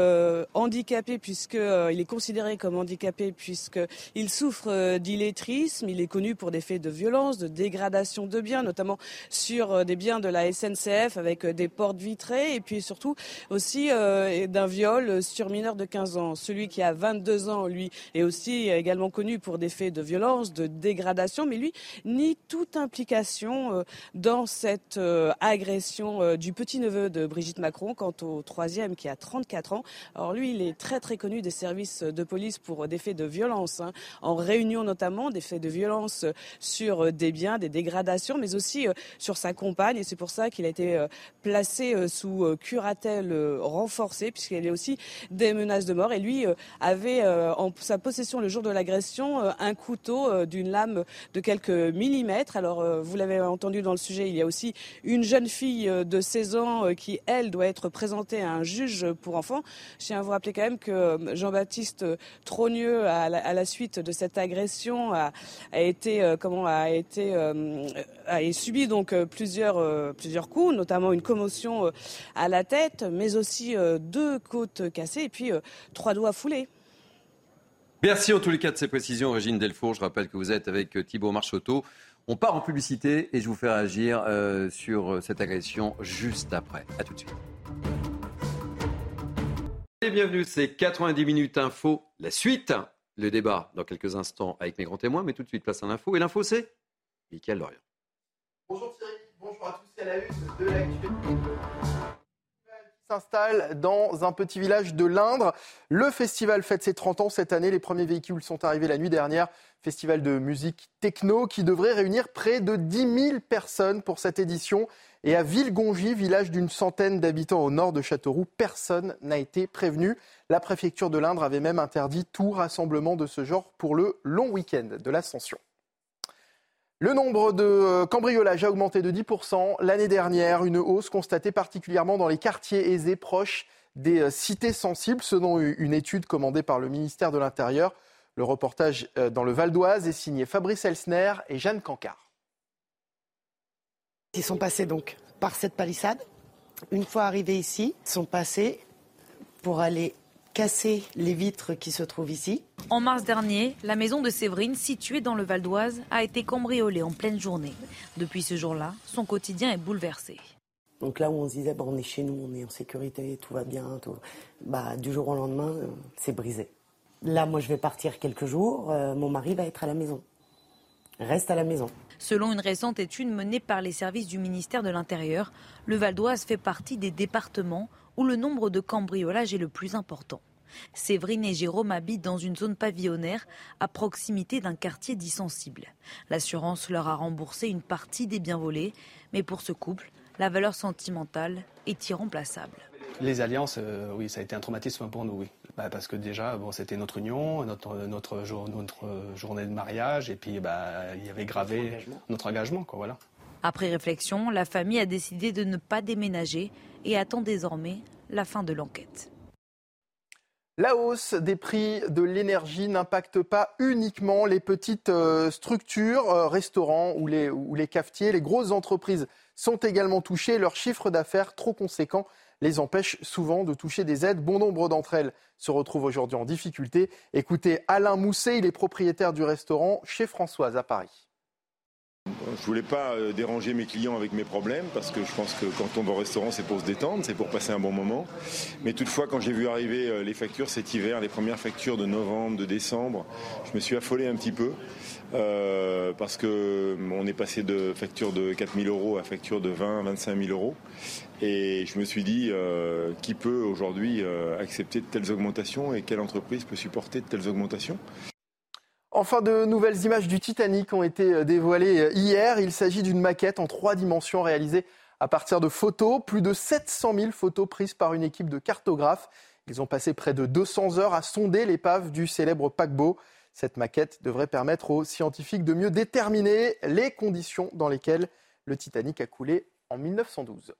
handicapé puisque il est considéré comme handicapé puisqu'il souffre d'illettrisme. Il est connu pour des faits de violence, de dégradation de biens, notamment sur des biens de la SNCF avec des portes vitrées et puis surtout aussi d'un viol sur mineur de 15 ans. Celui qui a 22 ans, lui, est aussi également connu pour des faits de violence, de dégradation, mais lui nie toute implication euh, dans cette euh, agression euh, du petit-neveu de Brigitte Macron. Quant au troisième, qui a 34 ans, alors lui, il est très très connu des services de police pour des faits de violence, hein, en réunion notamment, des faits de violence sur des biens, des dégradations, mais aussi sur sa compagne. Et c'est pour ça qu'il a été placé sous curatelle renforcée, puisqu'il il y a aussi des menaces de mort. Et lui euh, avait euh, en sa possession le jour de l'agression euh, un couteau d'une lame de quelques millimètres. Alors, vous l'avez entendu dans le sujet, il y a aussi une jeune fille de 16 ans qui, elle, doit être présentée à un juge pour enfants. Je tiens à vous rappeler quand même que Jean-Baptiste Trogneux, à la, suite de cette agression, a, été, comment, a été, a subi donc plusieurs, plusieurs coups, notamment une commotion à la tête, mais aussi deux côte cassée et puis euh, trois doigts foulés. Merci en tous les cas de ces précisions, Régine Delfour. Je rappelle que vous êtes avec euh, Thibault Marchoteau. On part en publicité et je vous fais réagir euh, sur cette agression juste après. A tout de suite. Et bienvenue, c'est 90 minutes info. La suite, le débat dans quelques instants avec mes grands témoins, mais tout de suite place à l'info. Et l'info, c'est Michael Lorient. Bonjour Thierry, bonjour à tous, c'est la une de l'actualité s'installe dans un petit village de l'Indre. Le festival fête ses 30 ans cette année. Les premiers véhicules sont arrivés la nuit dernière. Festival de musique techno qui devrait réunir près de 10 000 personnes pour cette édition. Et à Villegongy, village d'une centaine d'habitants au nord de Châteauroux, personne n'a été prévenu. La préfecture de l'Indre avait même interdit tout rassemblement de ce genre pour le long week-end de l'Ascension. Le nombre de euh, cambriolages a augmenté de 10% l'année dernière, une hausse constatée particulièrement dans les quartiers aisés proches des euh, cités sensibles, selon une étude commandée par le ministère de l'Intérieur. Le reportage euh, dans le Val d'Oise est signé Fabrice Elsner et Jeanne Cancard. Ils sont passés donc par cette palissade. Une fois arrivés ici, ils sont passés pour aller casser les vitres qui se trouvent ici. En mars dernier, la maison de Séverine, située dans le Val d'Oise, a été cambriolée en pleine journée. Depuis ce jour-là, son quotidien est bouleversé. Donc là où on se disait, on est chez nous, on est en sécurité, tout va bien, tout... Bah, du jour au lendemain, euh, c'est brisé. Là, moi, je vais partir quelques jours, euh, mon mari va être à la maison. Reste à la maison. Selon une récente étude menée par les services du ministère de l'Intérieur, le Val d'Oise fait partie des départements où le nombre de cambriolages est le plus important. Séverine et Jérôme habitent dans une zone pavillonnaire à proximité d'un quartier dit sensible. L'assurance leur a remboursé une partie des biens volés, mais pour ce couple, la valeur sentimentale est irremplaçable. Les alliances, euh, oui, ça a été un traumatisme pour nous, oui. Bah, Parce que déjà, bon, c'était notre union, notre, notre, notre journée de mariage, et puis bah, il y avait gravé notre engagement. quoi, voilà. Après réflexion, la famille a décidé de ne pas déménager et attend désormais la fin de l'enquête. La hausse des prix de l'énergie n'impacte pas uniquement les petites euh, structures, euh, restaurants ou les, ou les cafetiers. Les grosses entreprises sont également touchées. Leur chiffre d'affaires trop conséquent les empêche souvent de toucher des aides. Bon nombre d'entre elles se retrouvent aujourd'hui en difficulté. Écoutez Alain Mousset, il est propriétaire du restaurant chez Françoise à Paris. Je voulais pas euh, déranger mes clients avec mes problèmes parce que je pense que quand on va au restaurant, c'est pour se détendre, c'est pour passer un bon moment. Mais toutefois, quand j'ai vu arriver euh, les factures cet hiver, les premières factures de novembre, de décembre, je me suis affolé un petit peu euh, parce que on est passé de facture de 4 000 euros à facture de 20 25 000 euros. Et je me suis dit, qui peut aujourd'hui accepter de telles augmentations et quelle entreprise peut supporter de telles augmentations? Enfin, de nouvelles images du Titanic ont été euh, dévoilées euh, hier. Il s'agit d'une maquette en trois dimensions réalisée à partir de photos. Plus de 700 000 photos prises par une équipe de cartographes. Ils ont passé près de 200 heures à sonder l'épave du célèbre paquebot. Cette maquette devrait permettre aux scientifiques de mieux déterminer les conditions dans lesquelles le Titanic a coulé en 1912.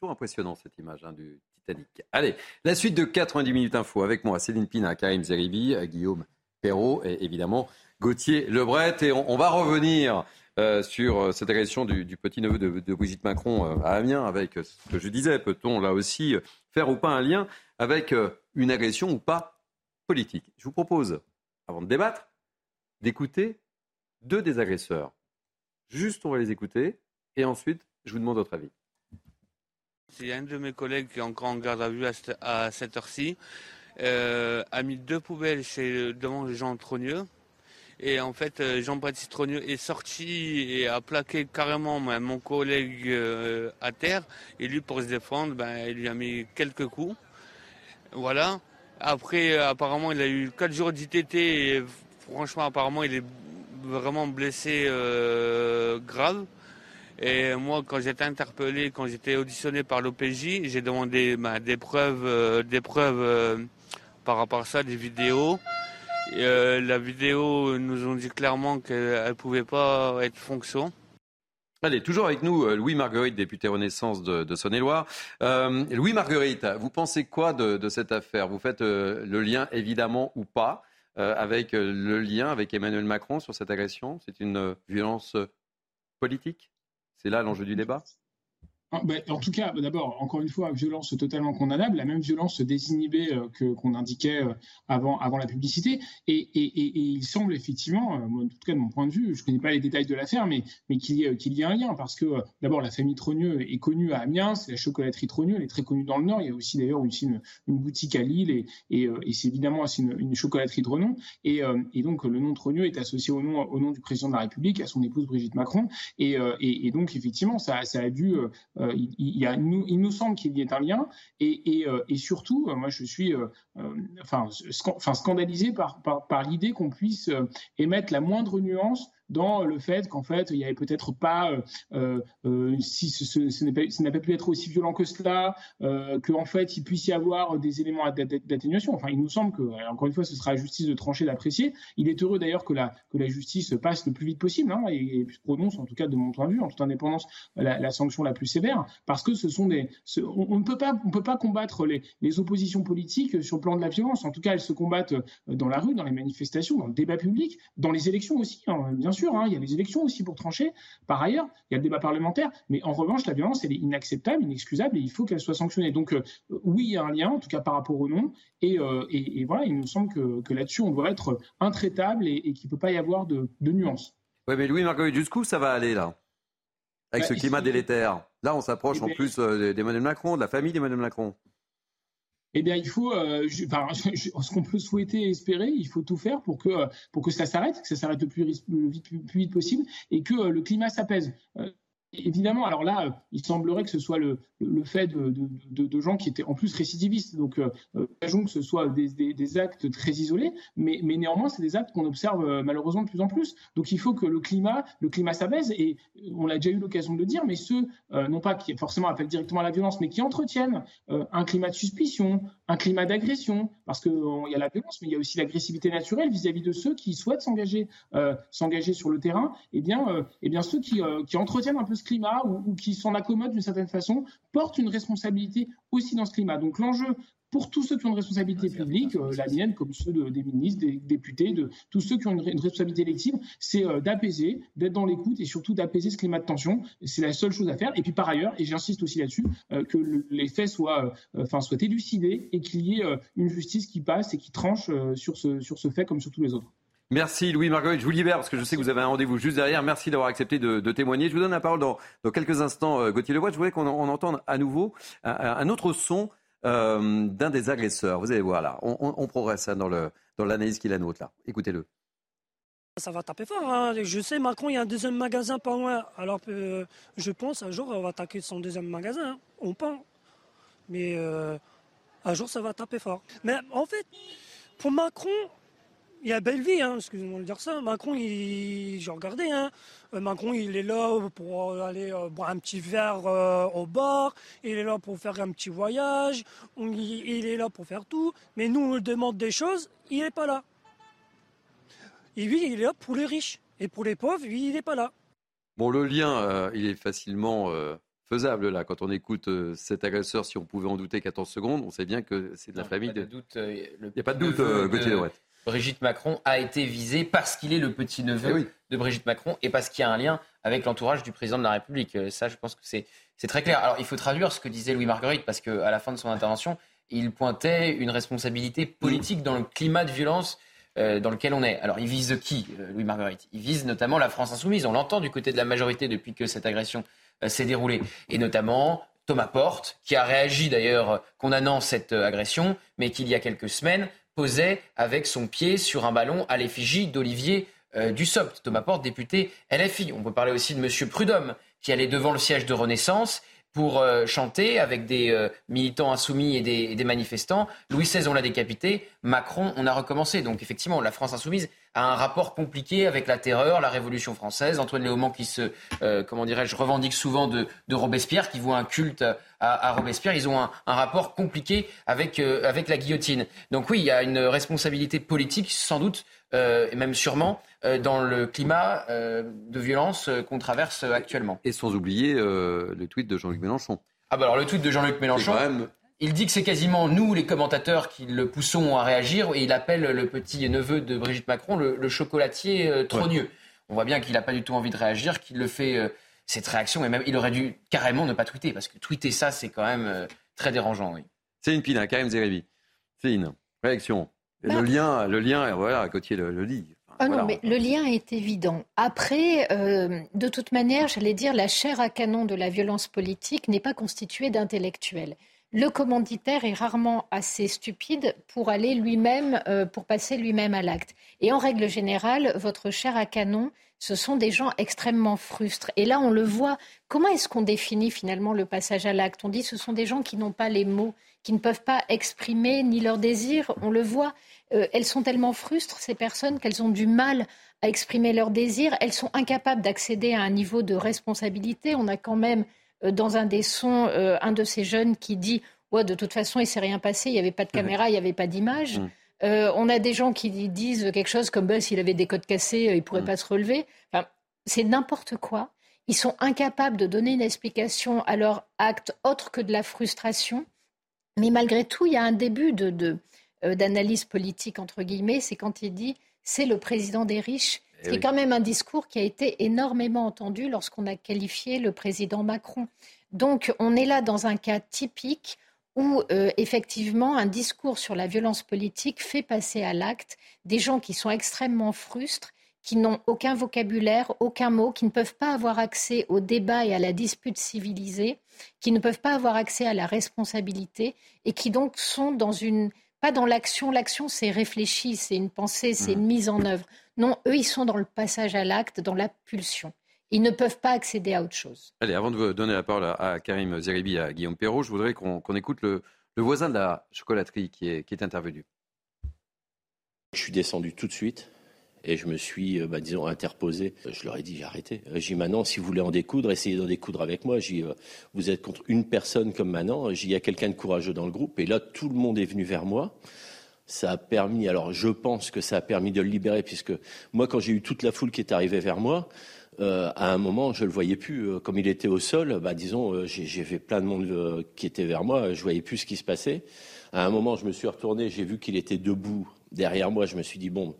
Toujours impressionnant cette image hein, du Titanic. Allez, la suite de 90 minutes info avec moi, Céline Pina, Karim Zeribi, Guillaume Perrault et évidemment Gauthier Lebret. Et on, va revenir euh, sur euh, cette agression du, petit-neveu de, Brigitte Macron euh, à Amiens avec ce que je disais. Peut-on là aussi faire ou pas un lien avec une agression ou pas politique? Je vous propose, avant de débattre, d'écouter deux des agresseurs. Juste, on va les écouter et ensuite, je vous demande votre avis. A un de mes collègues qui est encore en garde à vue à cette heure-ci. Euh, a mis deux poubelles devant Jean Trogneux. Et en fait, euh, Jean-Baptiste Trogneux est sorti et a plaqué carrément mon collègue euh, à terre. Et lui, pour se défendre, ben, il lui a mis quelques coups. Voilà. Après, apparemment, il a eu quatre jours d'ITT et franchement, apparemment, il est vraiment blessé grave. Et moi, quand j'étais interpellé, quand j'étais auditionné par l'OPJ, j'ai demandé ben, des preuves, des preuves par rapport à ça, des vidéos. Euh, la vidéo nous ont dit clairement qu'elle ne pouvait pas être fonction. Allez, toujours avec nous, euh, Louis Marguerite, député Renaissance de, Saône-et-Loire. Euh, Louis Marguerite, vous pensez quoi de, cette affaire? Vous faites le lien, évidemment, ou pas, avec le lien avec Emmanuel Macron sur cette agression? C'est une violence politique? C'est là l'enjeu du débat? Ben, en tout cas, d'abord, encore une fois, violence totalement condamnable, la même violence désinhibée euh, que qu'on indiquait euh, avant, avant la publicité. Et, il semble effectivement, euh, en tout cas de mon point de vue, je ne connais pas les détails de l'affaire, mais, mais qu'il y, y, a un lien, parce que d'abord, la famille Trogneux est connue à Amiens, c'est la chocolaterie Trogneux, elle est très connue dans le Nord. Il y a aussi d'ailleurs aussi une, boutique à Lille, et, c'est évidemment aussi une, chocolaterie de renom. Et, donc, le nom Trogneux est associé au nom, au nom du président de la République, à son épouse Brigitte Macron. Et, donc, effectivement, ça a dû euh, il, nous semble qu'il y ait un lien. Et, euh, surtout, euh, moi, je suis scandalisé par l'idée qu'on puisse émettre la moindre nuance dans le fait qu'en fait, il n'y avait peut-être pas, euh, euh, euh, si ce, n'a pas pu être aussi violent que cela, qu'en fait, il puisse y avoir des éléments d'atténuation. Enfin, il nous semble que, encore une fois, ce sera à justice de trancher, d'apprécier. Il est heureux d'ailleurs que la, justice passe le plus vite possible hein, et, prononce, en tout cas de mon point de vue, en toute indépendance, la, sanction la plus sévère, parce que ce sont des, on, ne peut pas, on peut pas combattre les, les oppositions politiques sur le plan de la violence. En tout cas, elles se combattent dans la rue, dans les manifestations, dans le débat public, dans les élections aussi, hein, bien sûr sûr, hein, il y a les élections aussi pour trancher. Par ailleurs, il y a le débat parlementaire. Mais en revanche, la violence, elle est inacceptable, inexcusable et il faut qu'elle soit sanctionnée. Donc, euh, oui, il y a un lien, en tout cas par rapport au nom. Et, euh, voilà, il nous semble que, là-dessus, on doit être intraitable et, qu'il ne peut pas y avoir de, nuances. Oui, mais Louis Marguerite, jusqu'où ça va aller là? Avec bah, ce climat délétère. Là, on s'approche eh en plus euh, d'Emmanuel Macron, de la famille d'Emmanuel Macron eh bien, il faut, euh, ce qu'on peut souhaiter et espérer, il faut tout faire pour que, pour que ça s'arrête, que ça s'arrête le plus, vite, possible et que euh, le climat s'apaise. Euh, Évidemment, alors là, euh, il semblerait que ce soit le, fait de, gens qui étaient en plus récidivistes. Donc, euh, euh que ce soit des, actes très isolés, mais, néanmoins, c'est des actes qu'on observe euh, malheureusement de plus en plus. Donc, il faut que le climat, le climat s'abaisse. Et on l'a déjà eu l'occasion de le dire, mais ceux, non pas qui forcément appellent directement à la violence, mais qui entretiennent un climat de suspicion, un climat d'agression, parce qu'il y a la violence, mais il y a aussi l'agressivité naturelle vis-à-vis de ceux qui souhaitent s'engager euh, sur le terrain. Et eh bien, et eh bien ceux qui, qui, entretiennent un peu ce climat ou qui s'en accommodent d'une certaine façon portent une responsabilité aussi dans ce climat. Donc l'enjeu pour tous ceux qui ont une responsabilité publique, euh, la mienne comme ceux des ministres, des députés, de tous ceux qui ont une, responsabilité élective, c'est euh, d'apaiser, d'être dans l'écoute et surtout d'apaiser ce climat de tension. C'est la seule chose à faire. Et puis par ailleurs, et j'insiste aussi là-dessus, euh, que les faits soient, enfin, soient élucidés et qu'il y ait une justice qui passe et qui tranche sur, ce, sur ce fait comme sur tous les autres. Merci Louis Marguerite. Je vous libère parce que je sais que vous avez un rendez-vous juste derrière. Merci d'avoir accepté de, témoigner. Je vous donne la parole dans, dans quelques instants, Gauthier Levoix. Je voudrais qu'on entende à nouveau un autre son euh, d'un des agresseurs. Vous allez voir là, on, progresse hein, dans l'analyse dans qui est la nôtre là. Écoutez-le. Ça va taper fort. Hein. Je sais, Macron, il y a un deuxième magasin pas loin. Alors que je pense un jour, on va attaquer son deuxième magasin. Hein. On pense. Mais euh, un jour, ça va taper fort. Mais en fait, pour Macron, il y a belle vie, hein, excusez-moi de dire ça. Macron, il, j'ai regardé, hein. Euh, Macron, il est là pour aller euh, boire un petit verre euh, au bar, il est là pour faire un petit voyage, il, est là pour faire tout. Mais nous, on lui demande des choses, il n'est pas là. Et lui, il est là pour les riches. Et pour les pauvres, lui, il n'est pas là. Bon, le lien, il est facilement faisable là. Quand on écoute cet agresseur, si on pouvait en douter 14 secondes, on sait bien que c'est de la famille. de... Il n'y a pas de doute, Gauthier de... Brigitte Macron a été visée parce qu'il est le petit-neveu eh de Brigitte Macron et parce qu'il y a un lien avec l'entourage du président de la République. Euh, ça, je pense que c'est très clair. Alors, il faut traduire ce que disait Louis Marguerite parce qu'à la fin de son intervention, il pointait une responsabilité politique dans le climat de violence euh, dans lequel on est. Alors, il vise qui, euh, Louis Marguerite Il vise notamment la France insoumise. On l'entend du côté de la majorité depuis que cette agression s'est déroulée. Et notamment Thomas Porte, qui a réagi d'ailleurs condamnant cette agression, mais qui, il y a quelques semaines, posait avec son pied sur un ballon à l'effigie d'Olivier euh, Dussopt, Thomas Porte, député LFI. On peut parler aussi de M. Prudhomme, qui allait devant le siège de Renaissance pour euh, chanter avec des euh, militants insoumis et des, manifestants. Louis XVI, on l'a décapité. Macron, on a recommencé. Donc effectivement, la France insoumise a un rapport compliqué avec la terreur, la Révolution française. Antoine Léaumont qui se, euh, comment dirais-je, revendique souvent de, Robespierre, qui voit un culte à, Robespierre. Ils ont un, rapport compliqué avec, euh, avec la guillotine. Donc oui, il y a une responsabilité politique, sans doute, et même sûrement, dans le climat de violence qu'on traverse actuellement. Et sans oublier le tweet de Jean-Luc Mélenchon. Ah bah alors le tweet de Jean-Luc Mélenchon, il dit que c'est quasiment nous, les commentateurs, qui le poussons à réagir et il appelle le petit neveu de Brigitte Macron le, chocolatier euh, trogneux. On voit bien qu'il n'a pas du tout envie de réagir, qu'il le fait, euh, cette réaction, et même il aurait dû carrément ne pas tweeter, parce que tweeter ça, c'est quand même euh, très dérangeant. Oui. C'est une pina, Karim Zeribi. C'est une réaction. Le bah. lien, le lien, voilà, Gauthier le, le dit. Ah non, mais le lien est évident. Après, de toute manière, j'allais dire, la chair à canon de la violence politique n'est pas constituée d'intellectuels le commanditaire est rarement assez stupide pour aller lui-même, euh, pour passer lui-même à l'acte. Et en règle générale, votre chair à canon, ce sont des gens extrêmement frustres. Et là, on le voit. Comment est-ce qu'on définit finalement le passage à l'acte? On dit ce sont des gens qui n'ont pas les mots, qui ne peuvent pas exprimer ni leurs désirs. On le voit. Euh, elles sont tellement frustres, ces personnes, qu'elles ont du mal à exprimer leurs désirs. Elles sont incapables d'accéder à un niveau de responsabilité. On a quand même euh, dans un des sons, euh, un de ces jeunes qui dit ouais, de toute façon, il s'est rien passé, il n'y avait pas de caméra, il n'y avait pas d'image. Mm. On a des gens qui disent quelque chose comme bah, s'il avait des codes cassés, il ne pourrait mm. pas se relever. Enfin, c'est n'importe quoi. Ils sont incapables de donner une explication à leur acte autre que de la frustration. Mais malgré tout, il y a un début de, d'analyse politique, entre guillemets, c'est quand il dit c'est le président des riches. C'est eh quand même un discours qui a été énormément entendu lorsqu'on a qualifié le président Macron. Donc on est là dans un cas typique où euh, effectivement un discours sur la violence politique fait passer à l'acte des gens qui sont extrêmement frustres, qui n'ont aucun vocabulaire, aucun mot, qui ne peuvent pas avoir accès au débat et à la dispute civilisée, qui ne peuvent pas avoir accès à la responsabilité et qui donc sont dans une pas dans l'action. L'action, c'est réfléchi, c'est une pensée, c'est une mmh. mise en œuvre. Non, eux, ils sont dans le passage à l'acte, dans la pulsion. Ils ne peuvent pas accéder à autre chose. Allez, avant de vous donner la parole à Karim Zeribi et à Guillaume Perrault, je voudrais qu'on écoute le, voisin de la chocolaterie qui est, qui est intervenu. Je suis descendu tout de suite. Et je me suis, bah, disons, interposé. Je leur ai dit, arrêtez. J'ai dit, Manon, si vous voulez en découdre, essayez d'en découdre avec moi. J'ai vous êtes contre une personne comme Manon. J'ai il y a quelqu'un de courageux dans le groupe. Et là, tout le monde est venu vers moi ça a permis, alors je pense que ça a permis de le libérer, puisque moi, quand j'ai eu toute la foule qui est arrivée vers moi, euh, à un moment, je le voyais plus. Euh, comme il était au sol, bah, disons, euh, j'ai fait plein de monde qui était vers moi, je voyais plus ce qui se passait. À un moment, je me suis retourné, j'ai vu qu'il était debout derrière moi. Je me suis dit bon,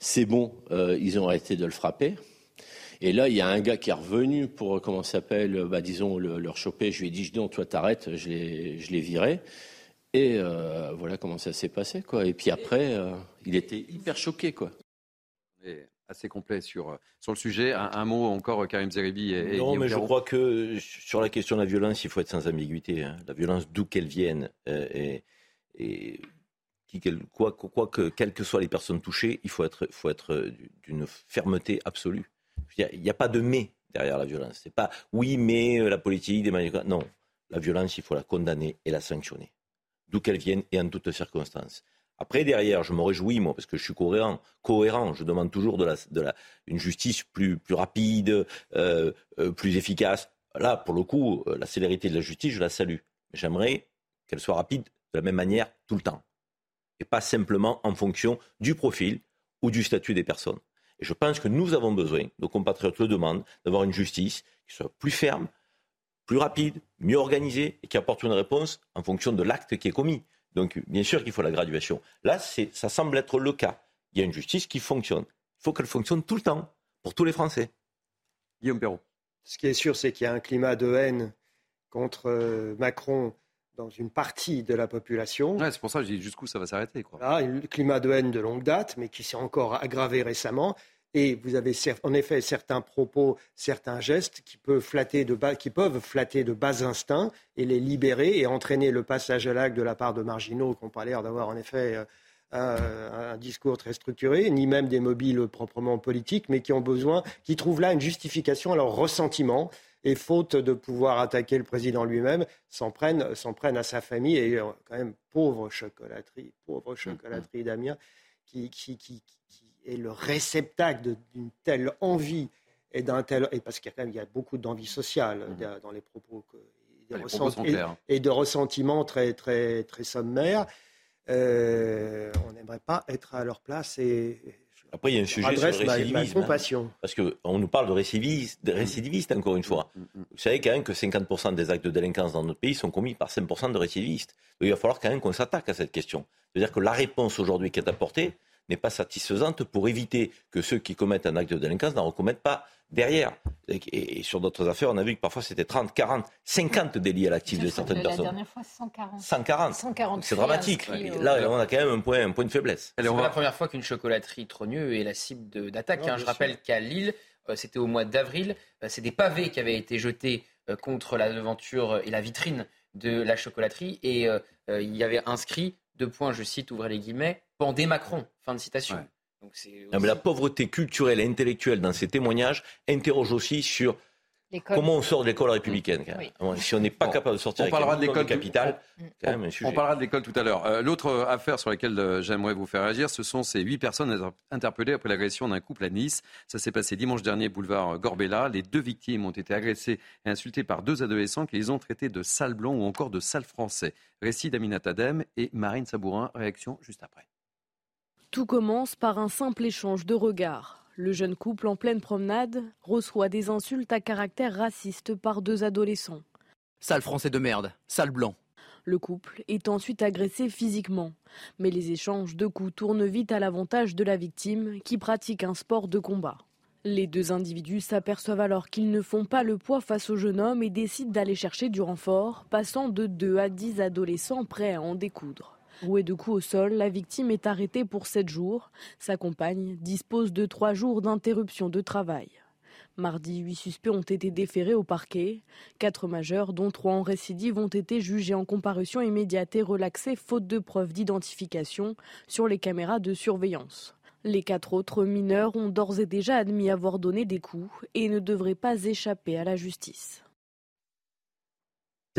c'est bon, ils ont arrêté de le frapper. Et là, il y a un gars qui est revenu pour, comment s'appelle, bah, disons, le, le choper. Je lui ai dit, non, toi, t'arrêtes, je l'ai viré. Et euh, voilà comment ça s'est passé, quoi. Et puis après, euh, il était hyper choqué, quoi. Et assez complet sur, sur le sujet. Un, mot encore, Karim Zeribi. Et, non, mais je crois que sur la question de la violence, il faut être sans ambiguïté. Hein. La violence, d'où qu'elle vienne, euh, et, et quelles que soient les personnes touchées, il faut être, être d'une fermeté absolue. Il n'y a, pas de mais derrière la violence. C'est pas oui, mais la politique, des Non, la violence, il faut la condamner et la sanctionner d'où qu'elles viennent et en toutes circonstances. Après, derrière, je me réjouis, moi, parce que je suis cohérent. cohérent. Je demande toujours une justice plus, rapide, euh, euh, plus efficace. Là, pour le coup, euh, la célérité de la justice, je la salue. J'aimerais qu'elle soit rapide de la même manière tout le temps. Et pas simplement en fonction du profil ou du statut des personnes. Et je pense que nous avons besoin, nos compatriotes le demandent, d'avoir une justice qui soit plus ferme, plus rapide, mieux organisé et qui apporte une réponse en fonction de l'acte qui est commis. Donc, bien sûr qu'il faut la graduation. Là, ça semble être le cas. Il y a une justice qui fonctionne. Il faut qu'elle fonctionne tout le temps, pour tous les Français. Guillaume Perrault. Ce qui est sûr, c'est qu'il y a un climat de haine contre euh, Macron dans une partie de la population. c'est pour ça que je dis jusqu'où ça va s'arrêter. un climat de haine de longue date, mais qui s'est encore aggravé récemment. Et vous avez en effet certains propos, certains gestes qui peuvent flatter de bas, qui peuvent flatter de bas instincts et les libérer et entraîner le passage à l'acte de la part de marginaux qui n'ont pas l'air d'avoir en effet euh, un, discours très structuré, ni même des mobiles proprement politiques, mais qui ont besoin, qui trouvent là une justification à leur ressentiment et faute de pouvoir attaquer le président lui-même, s'en prennent, s'en prennent à sa famille et euh, quand même pauvre chocolaterie, pauvre chocolaterie d'Amiens qui, qui, qui et le réceptacle d'une telle envie et d'un tel et parce qu'il y a quand même il y a beaucoup d'envie sociale mmh. dans les propos que, et, de ressentiments très très très sommaires. Euh, on n'aimerait pas être à leur place et après, il y a un sujet sur le récidivisme. Hein. parce qu'on nous parle de récidivistes, de récidivistes, encore une fois. Mmh, mmh, Vous savez quand même que 50% des actes de délinquance dans notre pays sont commis par 5% de récidivistes. Donc, il va falloir quand même qu'on s'attaque à cette question. C'est-à-dire que la réponse aujourd'hui qui est apportée, n'est pas satisfaisante pour éviter que ceux qui commettent un acte de délinquance n'en recommettent pas derrière. Et, sur d'autres affaires, on a vu que parfois c'était 30, 40, 50 délits à l'actif de certaines personnes. La dernière fois, 140. 140. 140 C'est dramatique. Là, on a quand même un point, un point de faiblesse. C'est pas la première fois qu'une chocolaterie trogneux est la cible d'attaque. Hein. Je rappelle qu'à Lille, euh, c'était au mois d'avril, euh, c'est des pavés qui avaient été jetés euh, contre la devanture et la vitrine de la chocolaterie et il y avait inscrit deux points, je cite, ouvrez les guillemets, pendez Macron. Fin de citation. mais la pauvreté culturelle et intellectuelle dans ces témoignages interroge aussi sur Comment on sort de l'école républicaine Si on n'est pas capable de sortir on parlera de l'école capitale, on, parlera de l'école tout à l'heure. Euh, l'autre affaire sur laquelle euh, j'aimerais vous faire réagir, ce sont ces huit personnes interpellées après l'agression d'un couple à Nice. Ça s'est passé dimanche dernier, boulevard Gorbella. Les deux victimes ont été agressées et insultées par deux adolescents qui les ont traités de sales blancs ou encore de sales français. Récit d'Aminata Adem et Marine Sabourin. Réaction juste après. Tout commence par un simple échange de regards. Le jeune couple en pleine promenade reçoit des insultes à caractère raciste par deux adolescents. Sale français de merde, sale blanc. Le couple est ensuite agressé physiquement, mais les échanges de coups tournent vite à l'avantage de la victime qui pratique un sport de combat. Les deux individus s'aperçoivent alors qu'ils ne font pas le poids face au jeune homme et décident d'aller chercher du renfort, passant de 2 à 10 adolescents prêts à en découdre. Rouée de coups au sol, la victime est arrêtée pour 7 jours. Sa compagne dispose de 3 jours d'interruption de travail. Mardi, 8 suspects ont été déférés au parquet. Quatre majeurs, dont trois en récidive, ont été jugés en comparution immédiate et relaxés faute de preuves d'identification sur les caméras de surveillance. Les quatre autres mineurs ont d'ores et déjà admis avoir donné des coups et ne devraient pas échapper à la justice.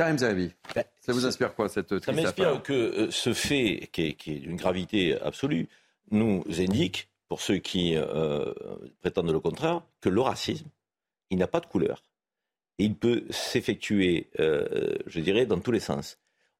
Karim Zerbi, ben, ça vous inspire quoi cette Ça m'inspire que euh, ce fait, qui est, d'une gravité absolue, nous indique pour ceux qui euh, prétendent le contraire, que le racisme, il n'a pas de couleur. Et il peut s'effectuer, euh, je dirais, dans tous les sens.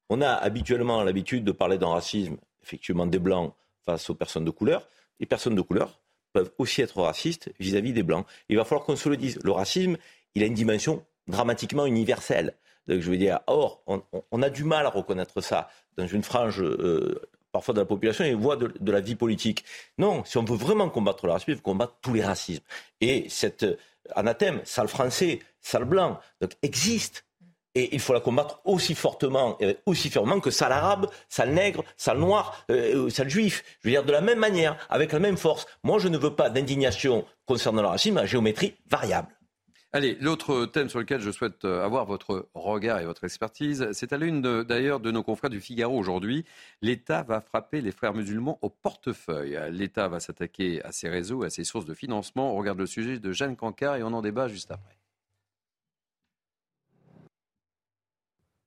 On a habituellement l'habitude de parler d'un racisme, effectivement, des blancs face aux personnes de couleur. Les personnes de couleur peuvent aussi être racistes vis-à-vis des blancs. Il va falloir qu'on se le dise. Le racisme, il a une dimension dramatiquement universelle. Donc, je veux dire, or, on, a du mal à reconnaître ça dans une frange euh, parfois de la population et de, de, la vie politique. Non, si on veut vraiment combattre le racisme, il faut combattre tous les racismes. Et cet euh, anathème, sale français, sale blanc, donc, existe. Et il faut la combattre aussi fortement aussi fermement que sale arabe, sale nègre, sale noir, euh, sale juif. Je veux dire, de la même manière, avec la même force. Moi, je ne veux pas d'indignation concernant le racisme à géométrie variable. Allez, l'autre thème sur lequel je souhaite euh, avoir votre regard et votre expertise, c'est à l'une d'ailleurs de nos confrères du Figaro aujourd'hui. L'État va frapper les frères musulmans au portefeuille. L'État va s'attaquer à ses réseaux, à ses sources de financement. On regarde le sujet de Jeanne Cancard et on en débat juste après.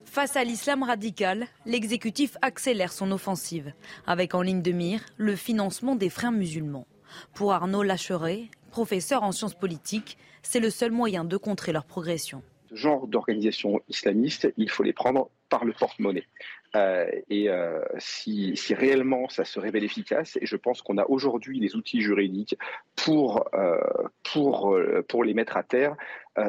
Face à l'islam radical, l'exécutif accélère son offensive, avec en ligne de mire le financement des frères musulmans. Pour Arnaud Lacheret, professeur en sciences politiques, c'est le seul moyen de contrer leur progression. Ce genre d'organisation islamiste, il faut les prendre par le porte-monnaie. Euh, et euh, si, réellement ça se révèle efficace, et je pense qu'on a aujourd'hui les outils juridiques pour, euh, pour, pour les mettre à terre,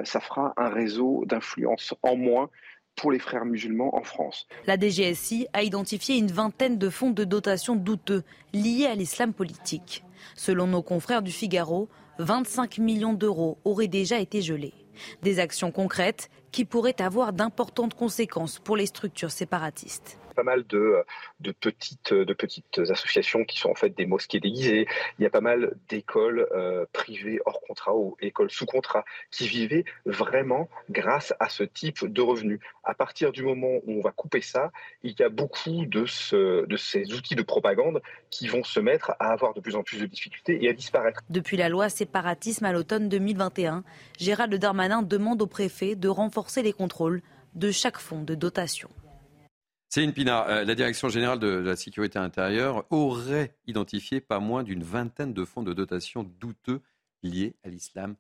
ça fera un réseau d'influence en moins pour les frères musulmans en France. La DGSI a identifié une vingtaine de fonds de dotation douteux liés à l'islam politique. Selon nos confrères du Figaro, 25 millions d'euros auraient déjà été gelés. Des actions concrètes qui pourraient avoir d'importantes conséquences pour les structures séparatistes pas mal de, de, petites, de petites associations qui sont en fait des mosquées déguisées. Il y a pas mal d'écoles euh, privées hors contrat ou écoles sous contrat qui vivaient vraiment grâce à ce type de revenus. À partir du moment où on va couper ça, il y a beaucoup de, de ces outils de propagande qui vont se mettre à avoir de plus en plus de difficultés et à disparaître. Depuis la loi séparatisme à l'automne 2021, Gérald Darmanin demande au préfet de renforcer les contrôles de chaque fonds de dotation. Céline Pina, euh, la Direction générale de la sécurité intérieure aurait identifié pas moins d'une vingtaine de fonds de dotation douteux liés à l'islam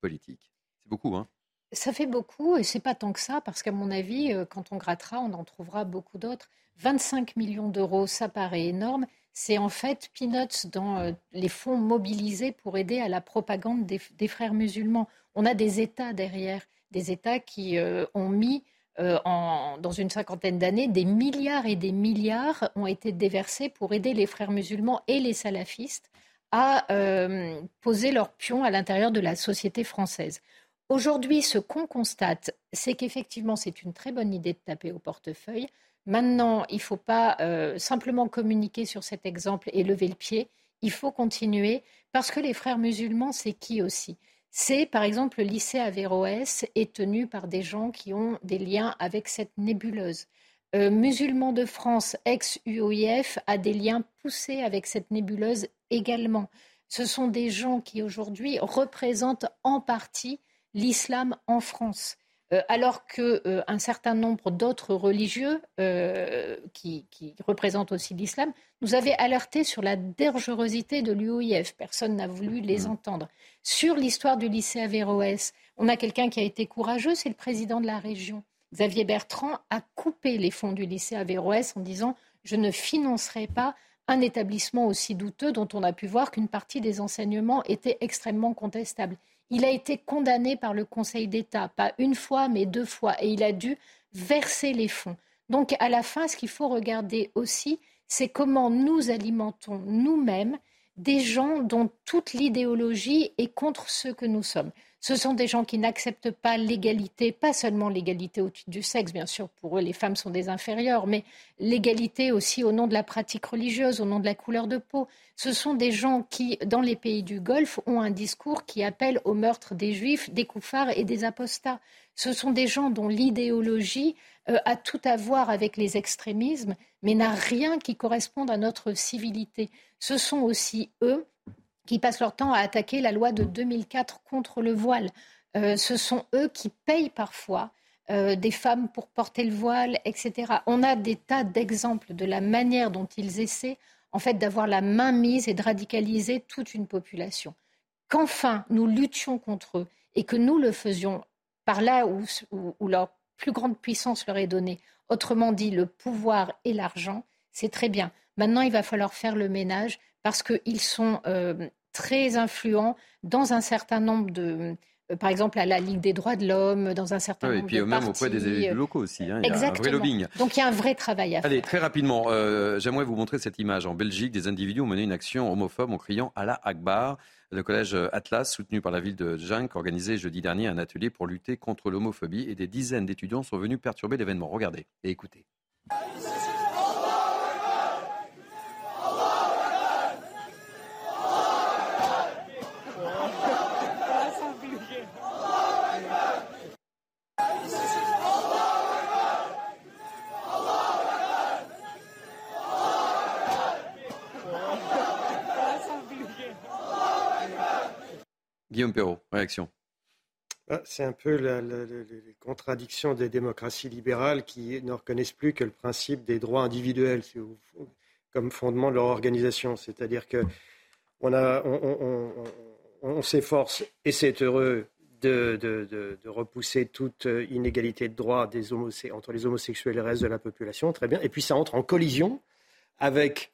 politique. C'est beaucoup, hein? Ça fait beaucoup et c'est pas tant que ça parce qu'à mon avis, euh, quand on grattera, on en trouvera beaucoup d'autres. 25 millions d'euros, ça paraît énorme. C'est en fait peanuts dans euh, les fonds mobilisés pour aider à la propagande des, frères musulmans. On a des États derrière, des États qui ont mis euh, dans une cinquantaine d'années, des milliards et des milliards ont été déversés pour aider les frères musulmans et les salafistes à euh, poser leur pion à l'intérieur de la société française. Aujourd'hui, ce qu'on constate, c'est qu'effectivement, c'est une très bonne idée de taper au portefeuille. Maintenant, il ne faut pas euh, simplement communiquer sur cet exemple et lever le pied. Il faut continuer parce que les frères musulmans, c'est qui aussi? C'est par exemple le lycée Averroès est tenu par des gens qui ont des liens avec cette nébuleuse. Euh, Musulmans de France, ex-UOIF, a des liens poussés avec cette nébuleuse également. Ce sont des gens qui aujourd'hui représentent en partie l'islam en France. Euh, alors qu'un euh, certain nombre d'autres religieux euh, qui, représentent aussi l'islam nous avaient alerté sur la dangerosité de l'UOIF. Personne n'a voulu les mmh. entendre. Sur l'histoire du lycée Averroès, on a quelqu'un qui a été courageux, c'est le président de la région. Xavier Bertrand a coupé les fonds du lycée Averroès en disant je ne financerai pas un établissement aussi douteux dont on a pu voir qu'une partie des enseignements était extrêmement contestable. Il a été condamné par le Conseil d'État, pas une fois, mais deux fois, et il a dû verser les fonds. Donc, à la fin, ce qu'il faut regarder aussi, c'est comment nous alimentons nous-mêmes des gens dont toute l'idéologie est contre ceux que nous sommes. Ce sont des gens qui n'acceptent pas l'égalité, pas seulement l'égalité au titre du sexe, bien sûr, pour eux les femmes sont des inférieures, mais l'égalité aussi au nom de la pratique religieuse, au nom de la couleur de peau. Ce sont des gens qui, dans les pays du Golfe, ont un discours qui appelle au meurtre des juifs, des koufars et des apostats. Ce sont des gens dont l'idéologie euh, a tout à voir avec les extrémismes, mais n'a rien qui corresponde à notre civilité. Ce sont aussi eux qui passent leur temps à attaquer la loi de 2004 contre le voile. Euh, ce sont eux qui payent parfois euh, des femmes pour porter le voile, etc. On a des tas d'exemples de la manière dont ils essaient, en fait, d'avoir la main mise et de radicaliser toute une population. Qu'enfin, nous luttions contre eux et que nous le faisions par là où, où, leur plus grande puissance leur est donnée, autrement dit le pouvoir et l'argent, c'est très bien. Maintenant, il va falloir faire le ménage parce qu'ils sont euh, très influents dans un certain nombre de, euh, par exemple à la Ligue des droits de l'homme, dans un certain nombre de. Et puis même auprès des élus locaux aussi. Hein, il y a un vrai lobbying. Donc il y a un vrai travail à faire. Allez, très rapidement, euh, j'aimerais vous montrer cette image. En Belgique, des individus ont mené une action homophobe en criant Allah Akbar. Le collège Atlas, soutenu par la ville de Junk, organisait jeudi dernier un atelier pour lutter contre l'homophobie et des dizaines d'étudiants sont venus perturber l'événement. Regardez et écoutez. Guillaume Perrault, réaction. Ah, c'est un peu la, contradiction des démocraties libérales qui ne reconnaissent plus que le principe des droits individuels comme fondement de leur organisation. C'est-à-dire que on, s'efforce, et c'est heureux, de, repousser toute inégalité de droits entre les homosexuels et le reste de la population, très bien. Et puis ça entre en collision avec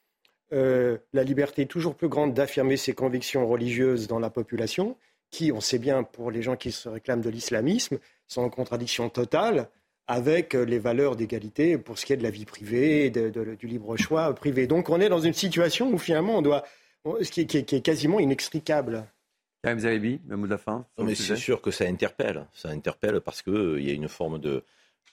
euh, la liberté toujours plus grande d'affirmer ses convictions religieuses dans la population qui, on sait bien, pour les gens qui se réclament de l'islamisme, sont en contradiction totale avec euh, les valeurs d'égalité pour ce qui est de la vie privée, du libre choix privé. Donc on est dans une situation où finalement on doit, ce qui, est quasiment inextricable. Karim Zeribi, le mot de la fin. mais c'est sûr que ça interpelle. Ça interpelle parce qu'il euh, y a une forme de,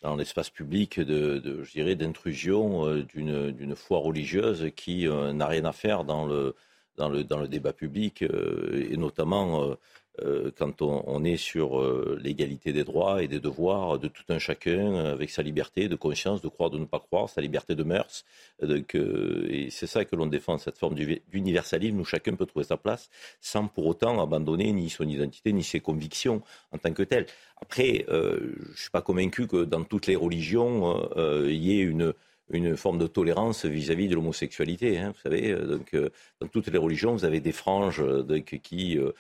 dans l'espace public, de, je dirais, d'intrusion euh, d'une foi religieuse qui n'a rien à faire dans le, dans le, dans le débat public, et notamment euh, quand on, est sur euh, l'égalité des droits et des devoirs de tout un chacun, avec sa liberté de conscience, de croire, de ne pas croire, sa liberté de mœurs. Euh, et c'est ça que l'on défend, cette forme d'universalisme où chacun peut trouver sa place sans pour autant abandonner ni son identité ni ses convictions en tant que telles. Après, je ne suis pas convaincu que dans toutes les religions, il y ait une forme de tolérance vis-à-vis de l'homosexualité. Hein, vous savez, donc dans toutes les religions, vous avez des franges qui euh,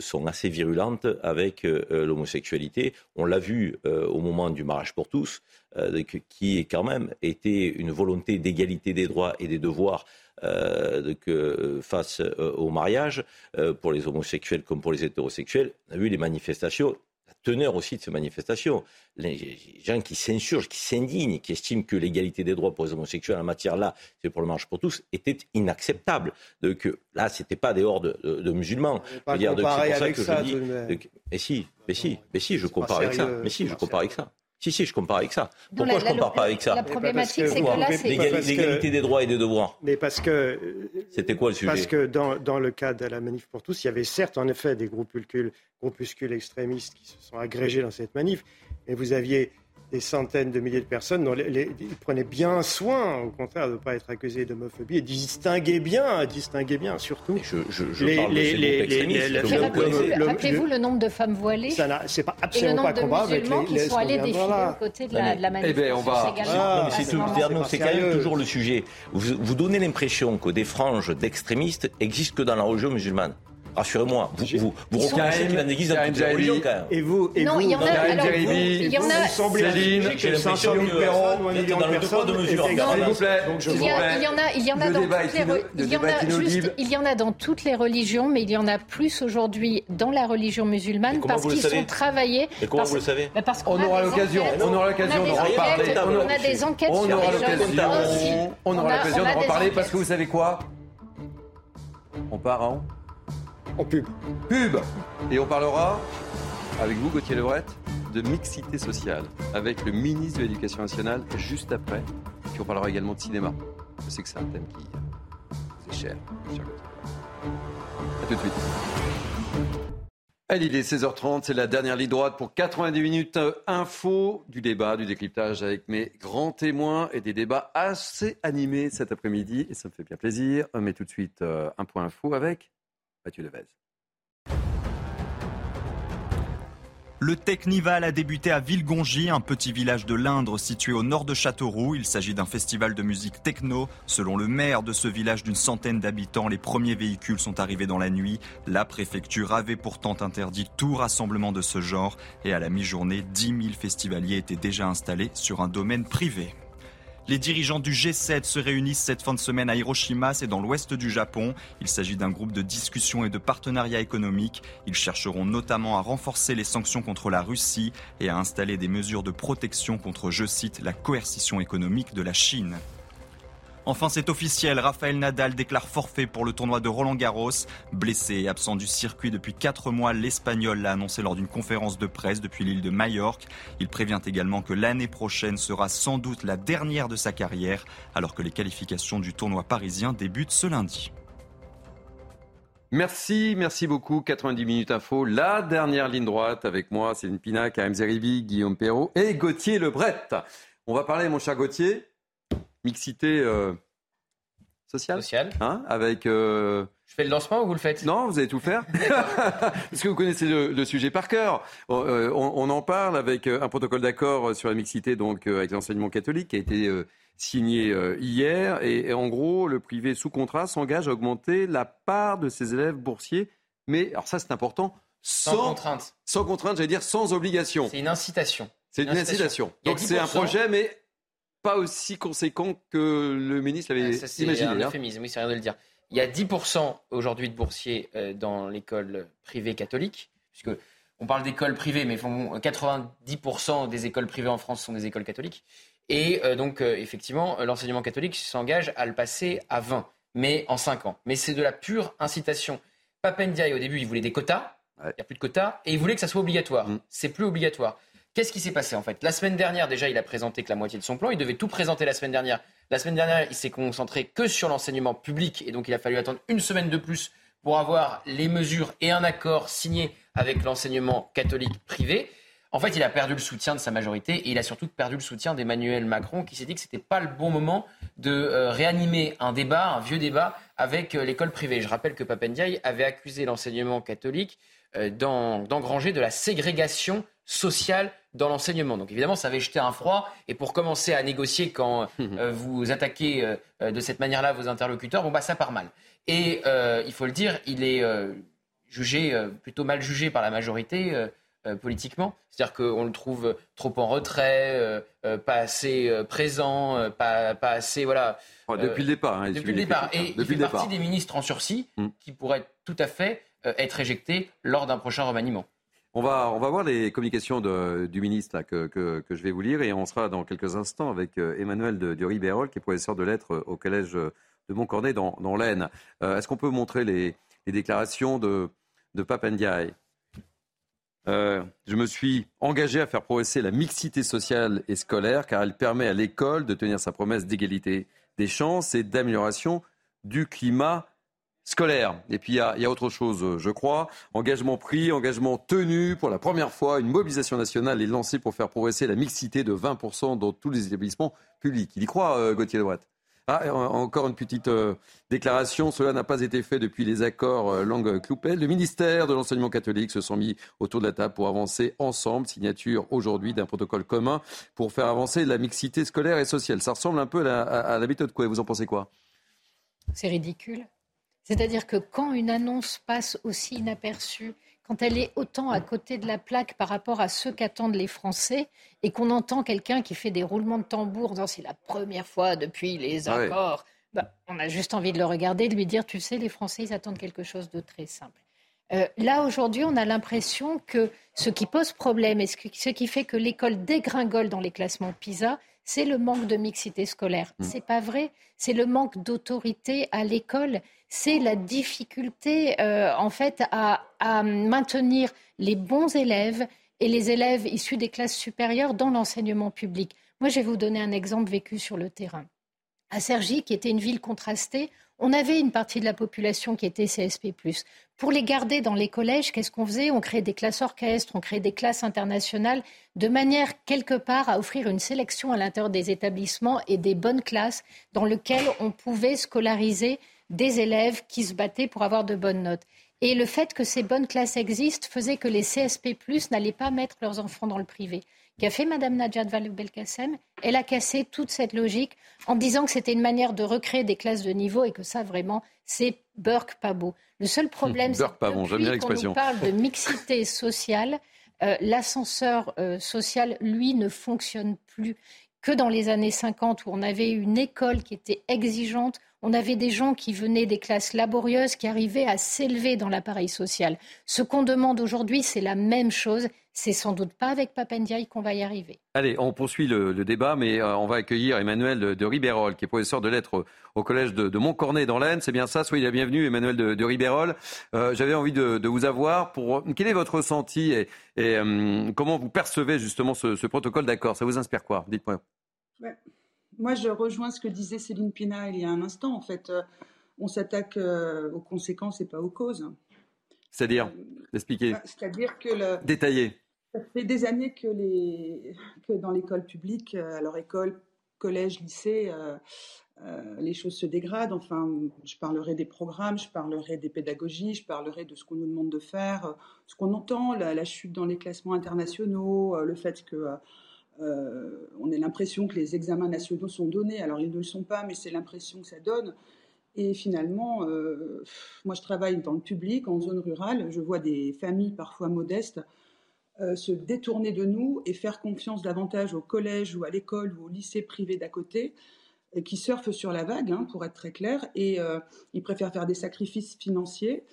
sont assez virulentes avec euh, l'homosexualité. On l'a vu euh, au moment du mariage pour tous, qui est quand même été une volonté d'égalité des droits et des devoirs face au mariage, pour les homosexuels comme pour les hétérosexuels. On a vu les manifestations teneur aussi de ces manifestations. Les gens qui s'insurgent, qui s'indignent, qui estiment que l'égalité des droits pour les homosexuels en matière-là, c'est pour le marche pour tous, était inacceptable. Donc là, ce n'était pas des hordes de, musulmans. Pas dire, c'est pour ça que je dis. mais si, mais si, mais si, je compare avec ça. Mais si, je compare avec ça. Si, si, je compare avec ça. Pourquoi je ne compare pas avec ça La problématique, c'est que là, c'est... L'égalité des droits et des devoirs. Mais parce que... C'était quoi le sujet Parce que dans, dans, le cas de la manif pour tous, il y avait certes, en effet, des groupuscules, groupuscules extrémistes qui se sont agrégés dans cette manif, mais vous aviez des centaines de milliers de personnes dont les, ils prenaient bien soin, au contraire, de ne pas être accusés d'homophobie et distinguer bien, distinguer bien, surtout. je, je, je les, parle les, de Rappelez-vous le nombre de femmes voilées c'est pas absolument pas comparable avec les, qui sont allés défiler aux côtés de la, de la manif. Eh bien, on va. Ah, c'est quand même toujours le sujet. Vous, vous donnez l'impression que des franges d'extrémistes existent que dans la religion musulmane. Rassurez-moi, vous, vous, vous reconnaissez qu'il en dans toutes les religions quand même. Et vous, et non, vous, il y en a, alors, vous, il y en a, Céline, j'ai l'impression que vous êtes dans le deux de mesure. S'il vous plaît, il y, a, il y en a, il y en a dans toutes les, il y en a juste, il y en a dans toutes les religions, mais il y en a plus aujourd'hui dans la religion musulmane parce qu'ils sont travaillés. Et comment vous le savez On aura l'occasion, on aura l'occasion d'en reparler. On a des enquêtes sur les jeunes. On aura l'occasion d'en reparler parce que vous savez quoi? On part en en pub. Pub Et on parlera, avec vous, Gauthier Lebret, de mixité sociale, avec le ministre de l'Éducation nationale juste après. Puis on parlera également de cinéma. Je sais que c'est un thème qui vous est cher, cher A tout de suite. Allez, il est 16h30, c'est la dernière ligne droite pour 90 minutes euh, info du débat, du décryptage avec mes grands témoins et des débats assez animés cet après-midi et ça me fait bien plaisir. Mais tout de suite, euh, un point info avec Mathieu Devez. Le Technival a débuté à Villegongy, un petit village de l'Indre situé au nord de Châteauroux. Il s'agit d'un festival de musique techno. Selon le maire de ce village d'une centaine d'habitants, les premiers véhicules sont arrivés dans la nuit. La préfecture avait pourtant interdit tout rassemblement de ce genre et à la mi-journée, 10 000 festivaliers étaient déjà installés sur un domaine privé. Les dirigeants du G7 se réunissent cette fin de semaine à Hiroshima, c'est dans l'ouest du Japon. Il s'agit d'un groupe de discussion et de partenariat économique. Ils chercheront notamment à renforcer les sanctions contre la Russie et à installer des mesures de protection contre, je cite, la coercition économique de la Chine. Enfin, c'est officiel, Raphaël Nadal déclare forfait pour le tournoi de Roland Garros. Blessé et absent du circuit depuis 4 mois, l'Espagnol l'a annoncé lors d'une conférence de presse depuis l'île de Majorque. Il prévient également que l'année prochaine sera sans doute la dernière de sa carrière, alors que les qualifications du tournoi parisien débutent ce lundi. Merci, merci beaucoup. 90 minutes info, la dernière ligne droite avec moi, Céline Pinac, Karim Zeribi, Guillaume Perrault et Gauthier Lebret. On va parler, mon cher Gauthier, mixité euh, sociale. Sociale. Hein, avec. Euh, Je fais le lancement ou vous le faites? Non, vous allez tout faire. Parce que vous connaissez le, sujet par cœur. Euh, on, en parle avec un protocole d'accord sur la mixité, donc avec l'enseignement catholique, qui a été signé hier. Et, en gros, le privé sous contrat s'engage à augmenter la part de ses élèves boursiers. Mais, alors ça, c'est important. Sans, contrainte. Sans contrainte, j'allais dire sans obligation. C'est une incitation. C'est une, incitation. Donc c'est un projet, mais pas aussi conséquent que le ministre l'avait imaginé. C'est un hein. euphémisme, oui, c'est rien de le dire. Il y a 10% aujourd'hui de boursiers euh, dans l'école privée catholique, puisque on parle d'écoles privées, mais 90% des écoles privées en France sont des écoles catholiques. Et euh, donc, euh, effectivement, l'enseignement catholique s'engage à le passer à 20, mais en 5 ans. Mais c'est de la pure incitation. Papendiaï, au début, il voulait des quotas. Il n'y a plus de quotas. Et il voulait que ça soit obligatoire. Mm. C'est plus obligatoire. Qu'est-ce qui s'est passé en fait? La semaine dernière, déjà, il a présenté que la moitié de son plan. Il devait tout présenter la semaine dernière. La semaine dernière, il s'est concentré que sur l'enseignement public et donc il a fallu attendre une semaine de plus pour avoir les mesures et un accord signé avec l'enseignement catholique privé. En fait, il a perdu le soutien de sa majorité et il a surtout perdu le soutien d'Emmanuel Macron qui s'est dit que ce n'était pas le bon moment de euh, réanimer un débat, un vieux débat avec euh, l'école privée. Je rappelle que Papendiaï avait accusé l'enseignement catholique d'engranger de la ségrégation sociale dans l'enseignement. Donc évidemment, ça avait jeté un froid. Et pour commencer à négocier quand euh, vous attaquez euh, de cette manière-là vos interlocuteurs, bon bah ça part mal. Et il faut le dire, il est jugé plutôt mal jugé par la majorité. politiquement. C'est-à-dire qu'on le trouve trop en retrait, pas assez présent, pas, pas, assez. Voilà. depuis le départ. Hein, depuis le départ. Et il fait partie des ministres en sursis mm. qui pourraient tout à fait euh, être éjecté lors d'un prochain remaniement. On va, on va voir les communications du ministre que, que, je vais vous lire et on sera dans quelques instants avec euh, Emmanuel de, de qui est professeur de lettres au collège de Montcornet dans, dans l'Aisne. Euh, est-ce qu'on peut montrer les, déclarations de, de Papendiaï je me suis engagé à faire progresser la mixité sociale et scolaire car elle permet à l'école de tenir sa promesse d'égalité des chances et d'amélioration du climat scolaire. Et puis il y, a, autre chose, euh, je crois. Engagement pris, engagement tenu. Pour la première fois, une mobilisation nationale est lancée pour faire progresser la mixité de 20% dans tous les établissements publics. Il y croit, euh, Gauthier Lebret? Ah, encore une petite euh, déclaration. Cela n'a pas été fait depuis les accords langue Cloupel. Le ministère de l'enseignement catholique se sont mis autour de la table pour avancer ensemble. Signature aujourd'hui d'un protocole commun pour faire avancer la mixité scolaire et sociale. Ça ressemble un peu à, à la méthode quoi Vous en pensez quoi? C'est ridicule. C'est-à-dire que quand une annonce passe aussi inaperçue, quand elle est autant à côté de la plaque par rapport à ce qu'attendent les Français, et qu'on entend quelqu'un qui fait des roulements de tambour en disant c'est la première fois depuis les ah accords, bah, on a juste envie de le regarder, de lui dire tu sais, les Français, ils attendent quelque chose de très simple. Euh, là, aujourd'hui, on a l'impression que ce qui pose problème et ce qui fait que l'école dégringole dans les classements PISA, c'est le manque de mixité scolaire. Ce mmh. C'est pas vrai. C'est le manque d'autorité à l'école. C'est la difficulté, euh, en fait, à, maintenir les bons élèves et les élèves issus des classes supérieures dans l'enseignement public. Moi, je vais vous donner un exemple vécu sur le terrain. À Cergy, qui était une ville contrastée, on avait une partie de la population qui était CSP+. Pour les garder dans les collèges, qu'est-ce qu'on faisait? On créait des classes orchestres, on créait des classes internationales, de manière quelque part à offrir une sélection à l'intérieur des établissements et des bonnes classes dans lesquelles on pouvait scolariser des élèves qui se battaient pour avoir de bonnes notes. Et le fait que ces bonnes classes existent faisait que les CSP+, n'allaient pas mettre leurs enfants dans le privé. Qu'a fait Mme Najat Vallaud-Belkacem Elle a cassé toute cette logique en disant que c'était une manière de recréer des classes de niveau et que ça, vraiment, c'est Burke pas beau. Le seul problème, c'est que nous parle de mixité sociale, euh, l'ascenseur euh, social, lui, ne fonctionne plus que dans les années 50 où on avait une école qui était exigeante, on avait des gens qui venaient des classes laborieuses, qui arrivaient à s'élever dans l'appareil social. Ce qu'on demande aujourd'hui, c'est la même chose. C'est sans doute pas avec Papendiaï qu'on va y arriver. Allez, on poursuit le, débat, mais euh, on va accueillir Emmanuel de, Ribérol, qui est professeur de lettres au, collège de, Montcornet dans l'Aisne. C'est bien ça, soyez la bienvenue, Emmanuel de, Ribérol. Euh, j'avais envie de, vous avoir pour... Quel est votre ressenti et, euh, comment vous percevez justement ce, protocole d'accord? Ça vous inspire quoi? Dites-moi. Moi, je rejoins ce que disait Céline Pina il y a un instant. En fait, on s'attaque aux conséquences et pas aux causes. C'est-à-dire Expliquez. Bah, c'est-à-dire que le... Détaillez. Ça fait des années que, les, que dans l'école publique, euh, alors école, collège, lycée, euh, euh, les choses se dégradent. Enfin, je parlerai des programmes, je parlerai des pédagogies, je parlerai de ce qu'on nous demande de faire, ce qu'on entend, la, chute dans les classements internationaux, le fait que on ait l'impression que les examens nationaux sont donnés. Alors ils ne le sont pas, mais c'est l'impression que ça donne. Et finalement, moi je travaille dans le public, en zone rurale, je vois des familles parfois modestes euh, se détourner de nous et faire confiance davantage au collège ou à l'école ou au lycée privé d'à côté, euh, qui surfent sur la vague, hein, pour être très clair, et euh, ils préfèrent faire des sacrifices financiers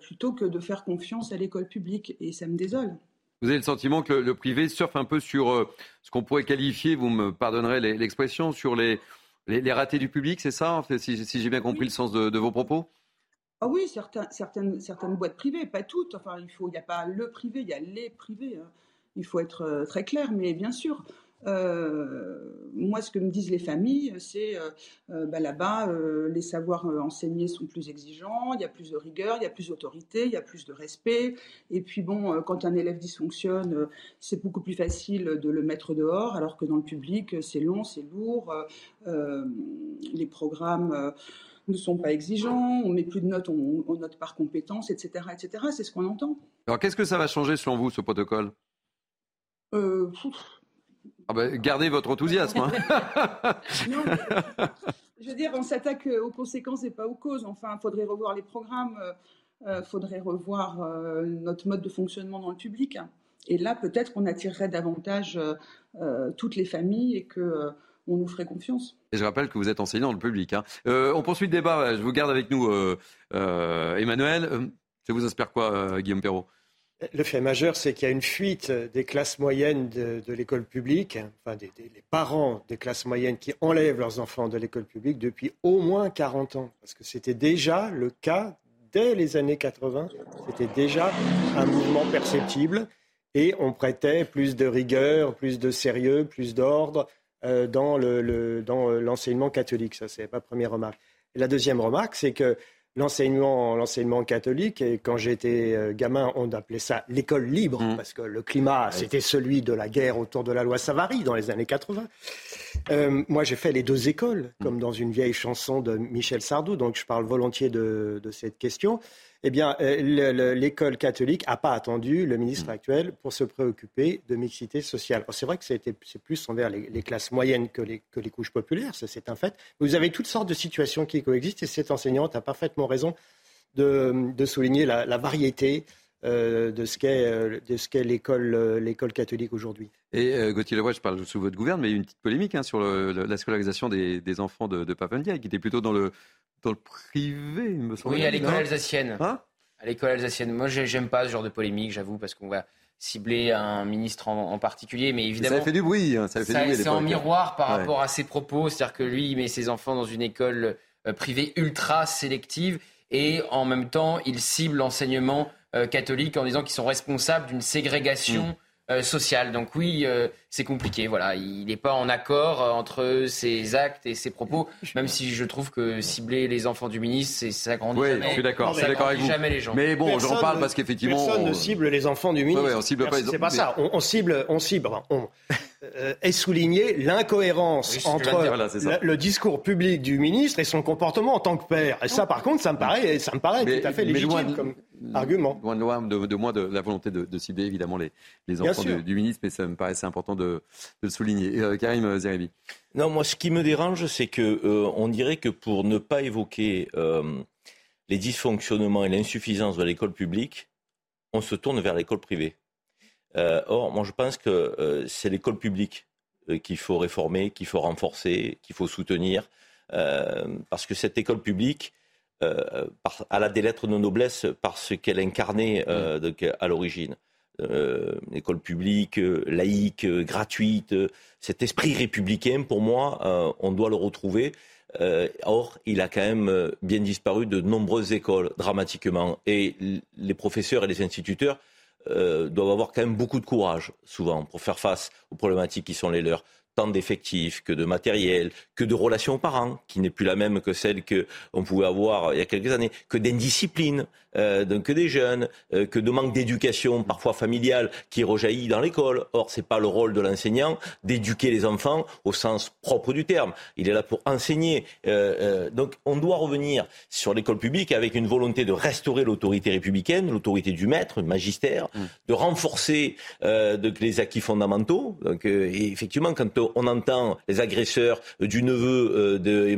plutôt que de faire confiance à l'école publique. Et ça me désole. Vous avez le sentiment que le, privé surfe un peu sur ce qu'on pourrait qualifier, vous me pardonnerez l'expression, sur les, les, ratés du public, c'est ça, si, j'ai bien compris le sens de vos propos? Ah oui, certaines, certaines boîtes privées, pas toutes. Enfin, il faut, il n'y a pas le privé, il y a les privés. Hein. Il faut être euh, très clair, mais bien sûr. Euh, moi, ce que me disent les familles, c'est euh, bah, là-bas, les savoirs enseignés sont plus exigeants, il y a plus de rigueur, il y a plus d'autorité, il y a plus de respect. Et puis bon, quand un élève dysfonctionne, c'est beaucoup plus facile de le mettre dehors, alors que dans le public, c'est long, c'est lourd. les programmes ne sont pas exigeants, on met plus de notes, on, note par compétence, etc. etc. C'est ce qu'on entend. Alors qu'est-ce que ça va changer selon vous, ce protocole? Euh, ah ben, Gardez votre enthousiasme. Hein. je veux dire, on s'attaque aux conséquences et pas aux causes. Enfin, il faudrait revoir les programmes, il euh, faudrait revoir euh, notre mode de fonctionnement dans le public. Et là, peut-être qu'on attirerait davantage toutes les familles et que on nous ferait confiance. Et je rappelle que vous êtes enseignant dans le public. Hein. Euh, on poursuit le débat. Je vous garde avec nous, euh, euh, Emmanuel. Ça vous inspire quoi, Guillaume Perrault? Le fait majeur, c'est qu'il y a une fuite des classes moyennes de, l'école publique, enfin des, parents des classes moyennes qui enlèvent leurs enfants de l'école publique depuis au moins 40 ans. Parce que c'était déjà le cas dès les années 80, c'était déjà un mouvement perceptible et on prêtait plus de rigueur, plus de sérieux, plus d'ordre euh, dans euh, l'enseignement catholique. Ça, c'est ma première remarque. la deuxième remarque, c'est que l'enseignement, l'enseignement catholique, et quand j'étais euh, gamin, on appelait ça l'école libre, mmh. parce que le climat, c'était celui de la guerre autour de la loi Savary dans les années 80. Moi, j'ai fait les deux écoles, comme dans une vieille chanson de Michel Sardou, donc je parle volontiers de cette question eh bien, euh, l'école catholique n'a pas attendu le ministre mm. actuel pour se préoccuper de mixité sociale. C'est vrai que c'est plus envers les, classes moyennes que les, que les couches populaires, c'est un fait. Vous avez toutes sortes de situations qui coexistent et cette enseignante a parfaitement raison de, souligner la, variété euh, de ce qu'est euh, l'école catholique aujourd'hui. Et Gauthier Leroy, je parle sous votre gouvernement, mais il y a une petite polémique hein, sur la scolarisation des, enfants de, de Papendia, qui était plutôt dans le, dans le privé, il me semble. Oui, à l'école alsacienne. Hein à l'école alsacienne. Moi, j'aime pas ce genre de polémique, j'avoue, parce qu'on va cibler un ministre en, particulier, mais évidemment. Ça fait du bruit, hein, ça fait C'est en miroir par rapport à ses propos, c'est-à-dire que lui, il met ses enfants dans une école euh, privée ultra sélective et en même temps, il cible l'enseignement euh, catholique en disant qu'ils sont responsables d'une ségrégation. Mm. Euh, social. Donc oui, euh, c'est compliqué. Voilà, il n'est pas en accord euh, entre ses actes et ses propos, même si je trouve que cibler les enfants du ministre, ça grandit oui, jamais. je suis d'accord. Ça d'accord avec vous. jamais les gens. Mais bon, j'en parle parce qu'effectivement, personne ne cible les enfants du ministre. Ouais, on cible pas. C'est pas ça. On, cible, on cible. On, est souligné l'incohérence entre le, discours public du ministre et son comportement en tant que père. Et ça, par contre, ça me paraît, ça me paraît tout à fait légitime. argument. Loin de, loin de, moi de la volonté de, cibler évidemment les, les enfants du, ministre, mais ça me paraissait important de, le souligner. Euh, Karim Zeribi. Non, moi, ce qui me dérange, c'est que euh, on dirait que pour ne pas évoquer les dysfonctionnements et l'insuffisance de l'école publique, on se tourne vers l'école privée. Or, moi, je pense que c'est l'école publique qu'il faut réformer, qu'il faut renforcer, qu'il faut soutenir, parce que cette école publique euh, à la des lettres de noblesse parce qu'elle incarnait euh, mm. à l'origine. Euh, école publique, laïque, gratuite, cet esprit républicain, pour moi, on doit le retrouver. or, il a quand même bien disparu de nombreuses écoles, dramatiquement. Et les professeurs et les instituteurs doivent avoir quand même beaucoup de courage, souvent, pour faire face aux problématiques qui sont les leurs. Tant d'effectifs que de matériel, que de relations aux parents, qui n'est plus la même que celle qu'on pouvait avoir il y a quelques années, que d'indiscipline, euh, que des jeunes, euh, que de manque d'éducation parfois familiale qui rejaillit dans l'école. Or, c'est pas le rôle de l'enseignant d'éduquer les enfants au sens propre du terme. Il est là pour enseigner. Euh, euh donc, on doit revenir sur l'école publique avec une volonté de restaurer l'autorité républicaine, l'autorité du maître, du magistère, mm. de renforcer euh, de, les acquis fondamentaux. Donc, et effectivement, quand on entend les agresseurs du neveu de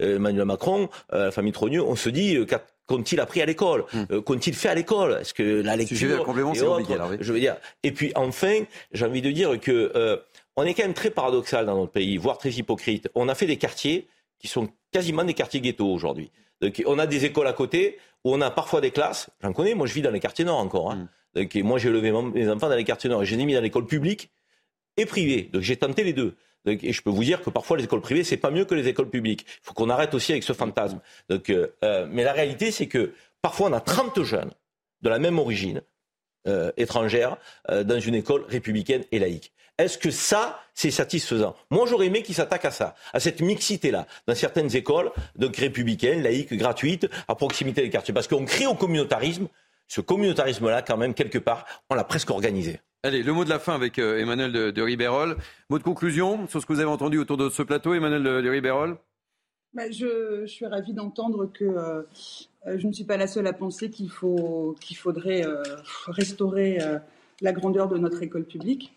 Emmanuel, Macron, la famille Trogneux, on se dit qu'ont-ils appris à l'école hmm. Qu'ont-ils fait à l'école Est-ce que la lecture c'est Je veux dire. Et puis enfin, j'ai envie de dire que euh, on est quand même très paradoxal dans notre pays, voire très hypocrite. On a fait des quartiers qui sont quasiment des quartiers ghettos aujourd'hui. on a des écoles à côté où on a parfois des classes. J'en connais. Moi, je vis dans les quartiers nord encore. Hein. Hmm. Donc, moi, j'ai levé mes enfants dans les quartiers nord et je les ai mis dans l'école publique et privée. Donc j'ai tenté les deux. Et je peux vous dire que parfois les écoles privées, c'est pas mieux que les écoles publiques. Il faut qu'on arrête aussi avec ce fantasme. Euh, euh, mais la réalité, c'est que parfois on a 30 jeunes de la même origine euh, étrangère dans une école républicaine et laïque. Est-ce que ça, c'est satisfaisant? Moi, j'aurais aimé qu'ils s'attaquent à ça, à cette mixité-là, dans certaines écoles, donc républicaines, laïques, gratuites, à proximité des quartiers. Parce qu'on crée au communautarisme. Ce communautarisme-là, quand même, quelque part, on l'a presque organisé. Allez, le mot de la fin avec euh, Emmanuel de, de, Ribérol. Mot de conclusion sur ce que vous avez entendu autour de ce plateau, Emmanuel de, de Ribérol bah, je, suis ravie d'entendre que euh, je ne suis pas la seule à penser qu'il faut, qu'il faudrait euh, restaurer la grandeur de notre école publique.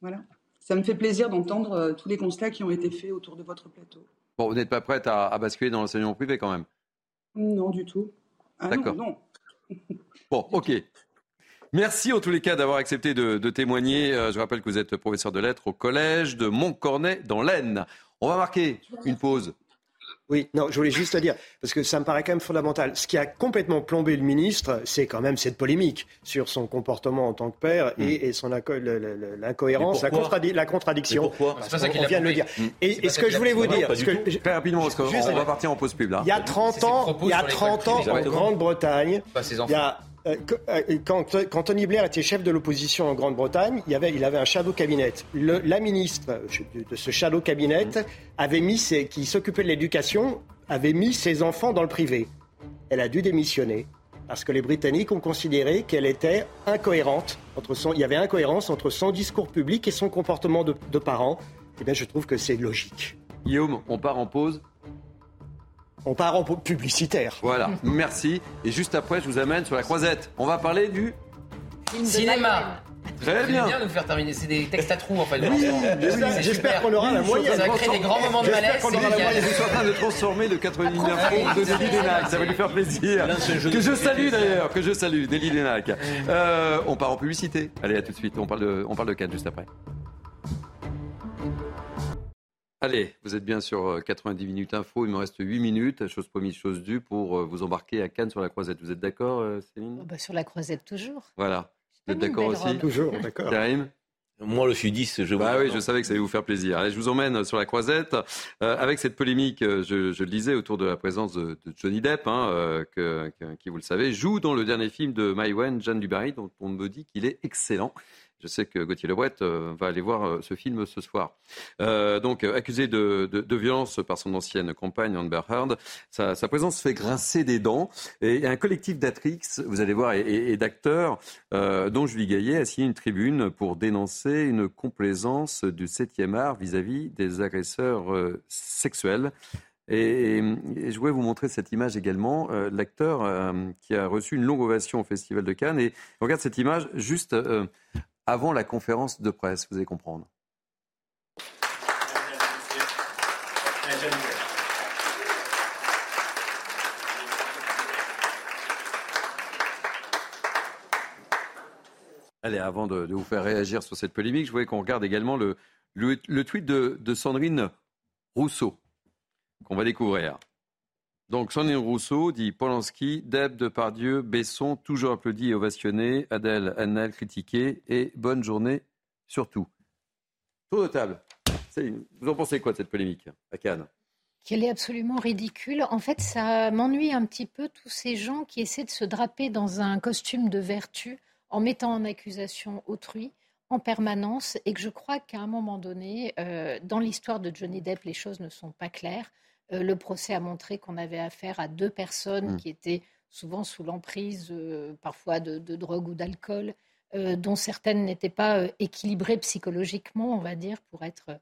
Voilà. Ça me fait plaisir d'entendre tous les constats qui ont été faits autour de votre plateau. Bon, vous n'êtes pas prête à, basculer dans l'enseignement privé quand même? Non, du tout. Ah, D'accord. non. Bon, ok. Merci en tous les cas d'avoir accepté de, témoigner. Euh, je rappelle que vous êtes professeur de lettres au collège de Montcornet dans l'Aisne. On va marquer une pause. Oui, non, je voulais juste dire, parce que ça me paraît quand même fondamental. Ce qui a complètement plombé le ministre, c'est quand même cette polémique sur son comportement en tant que père et, hmm. son l'incohérence, la, contradiction. Pourquoi On vient de le dire. Hmm. Et, ce que je voulais vous dire, très rapidement, parce qu'on va partir en pause pub là. Il y a 30 ans, il y a 30 ans en Grande-Bretagne, il y a quand, quand, Tony Blair était chef de l'opposition en Grande-Bretagne, il, avait, un shadow cabinet. La ministre de ce shadow cabinet avait mis ses, qui s'occupait de l'éducation avait mis ses enfants dans le privé. Elle a dû démissionner parce que les Britanniques ont considéré qu'elle était incohérente il y avait incohérence entre son discours public et son comportement de, de parent. Eh bien, je trouve que c'est logique. Guillaume, on part en pause. On part en publicitaire. Voilà, merci. Et juste après, je vous amène sur la croisette. On va parler du cinéma. Très bien. bien nous faire terminer. C'est des textes à trous en fait. Oui, j'espère qu'on aura la moyenne. Ça va créer des grands moments de malaise. Qu'on aura la moyenne. Je suis en train de transformer le 89 de Délit Lénac. Ça va lui faire plaisir. Que je salue d'ailleurs. Que je salue Délit Lénac. Euh, on part en publicité. Allez, à tout de suite. On parle de, on parle de Cannes juste après. Allez, vous êtes bien sur 90 euh, minutes info. Il me reste 8 minutes, chose promise, chose due, pour euh, vous embarquer à Cannes sur la croisette. Vous êtes d'accord, euh, Céline? Oh, bah, Sur la croisette, toujours. Voilà. Vous êtes d'accord aussi? Toujours, d'accord. Karim? Moi, le sudiste, je bah oui, je savais que ça allait vous faire plaisir. Allez, je vous emmène sur la croisette avec cette polémique, je, je, le disais, autour de la présence de, Johnny Depp, hein, que, qui, vous le savez, joue dans le dernier film de Maïwen, Jeanne Dubarry, dont on me dit qu'il est excellent. Je sais que Gauthier Lebret euh, va aller voir euh, ce film ce soir. Euh, donc, accusé de, violence par son ancienne compagne, Amber Heard, sa, présence fait grincer des dents. Et un collectif d'actrices, vous allez voir, et, d'acteurs, dont Julie Gaillet a signé une tribune pour dénoncer une complaisance du 7e art vis-à-vis des agresseurs sexuels. Et, je voulais vous montrer cette image également, l'acteur qui a reçu une longue ovation au Festival de Cannes. Et regarde cette image juste avant la conférence de presse, vous allez comprendre. Allez, avant de, vous faire réagir sur cette polémique, je voulais qu'on regarde également le, le, tweet de, Sandrine Rousseau, qu'on va découvrir. Donc, Sandrine Rousseau dit Polanski, Deb, Depardieu, Besson, toujours applaudi et ovationné, Adèle, Annel, critiqué, et bonne journée surtout. Tour de table. Vous en pensez quoi de cette polémique à Cannes? Qu'elle est absolument ridicule. En fait, ça m'ennuie un petit peu tous ces gens qui essaient de se draper dans un costume de vertu en mettant en accusation autrui en permanence et que je crois qu'à un moment donné, euh, dans l'histoire de Johnny Depp, les choses ne sont pas claires. Euh, le procès a montré qu'on avait affaire à deux personnes mm. qui étaient souvent sous l'emprise euh, parfois de, drogue ou d'alcool, dont certaines n'étaient pas équilibrées psychologiquement, on va dire, pour être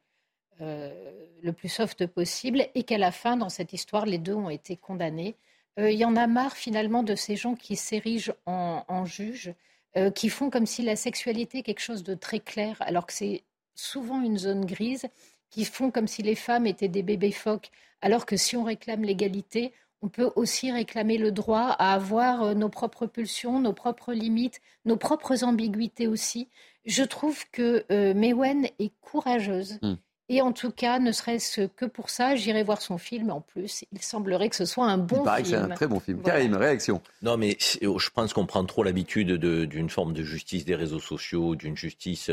le plus soft possible, et qu'à la fin, dans cette histoire, les deux ont été condamnés. Il y en a marre finalement de ces gens qui s'érigent en, en juges euh, qui font comme si la sexualité est quelque chose de très clair, alors que c'est souvent une zone grise, qui font comme si les femmes étaient des bébés phoques, alors que si on réclame l'égalité, on peut aussi réclamer le droit à avoir euh, nos propres pulsions, nos propres limites, nos propres ambiguïtés aussi. Je trouve que euh, Mewen est courageuse. Hmm. Et en tout cas, ne serait-ce que pour ça, j'irai voir son film en plus. Il semblerait que ce soit un bon film. c'est un très bon film. Karim, réaction Non, mais je pense qu'on prend trop l'habitude d'une forme de justice des réseaux sociaux, d'une justice,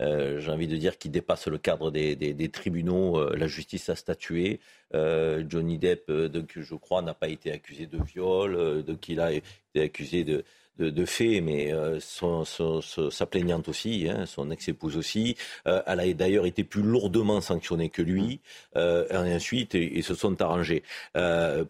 euh, j'ai envie de dire, qui dépasse le cadre des, tribunaux. Euh, la justice a statué. Euh, Johnny Depp, donc, je crois, n'a pas été accusé de viol, donc il a été accusé de de, fait, mais euh, sa plaignante aussi, hein, son ex-épouse aussi. Euh, elle a d'ailleurs été plus lourdement sanctionnée que lui. Euh, et ensuite, ils se sont arrangés.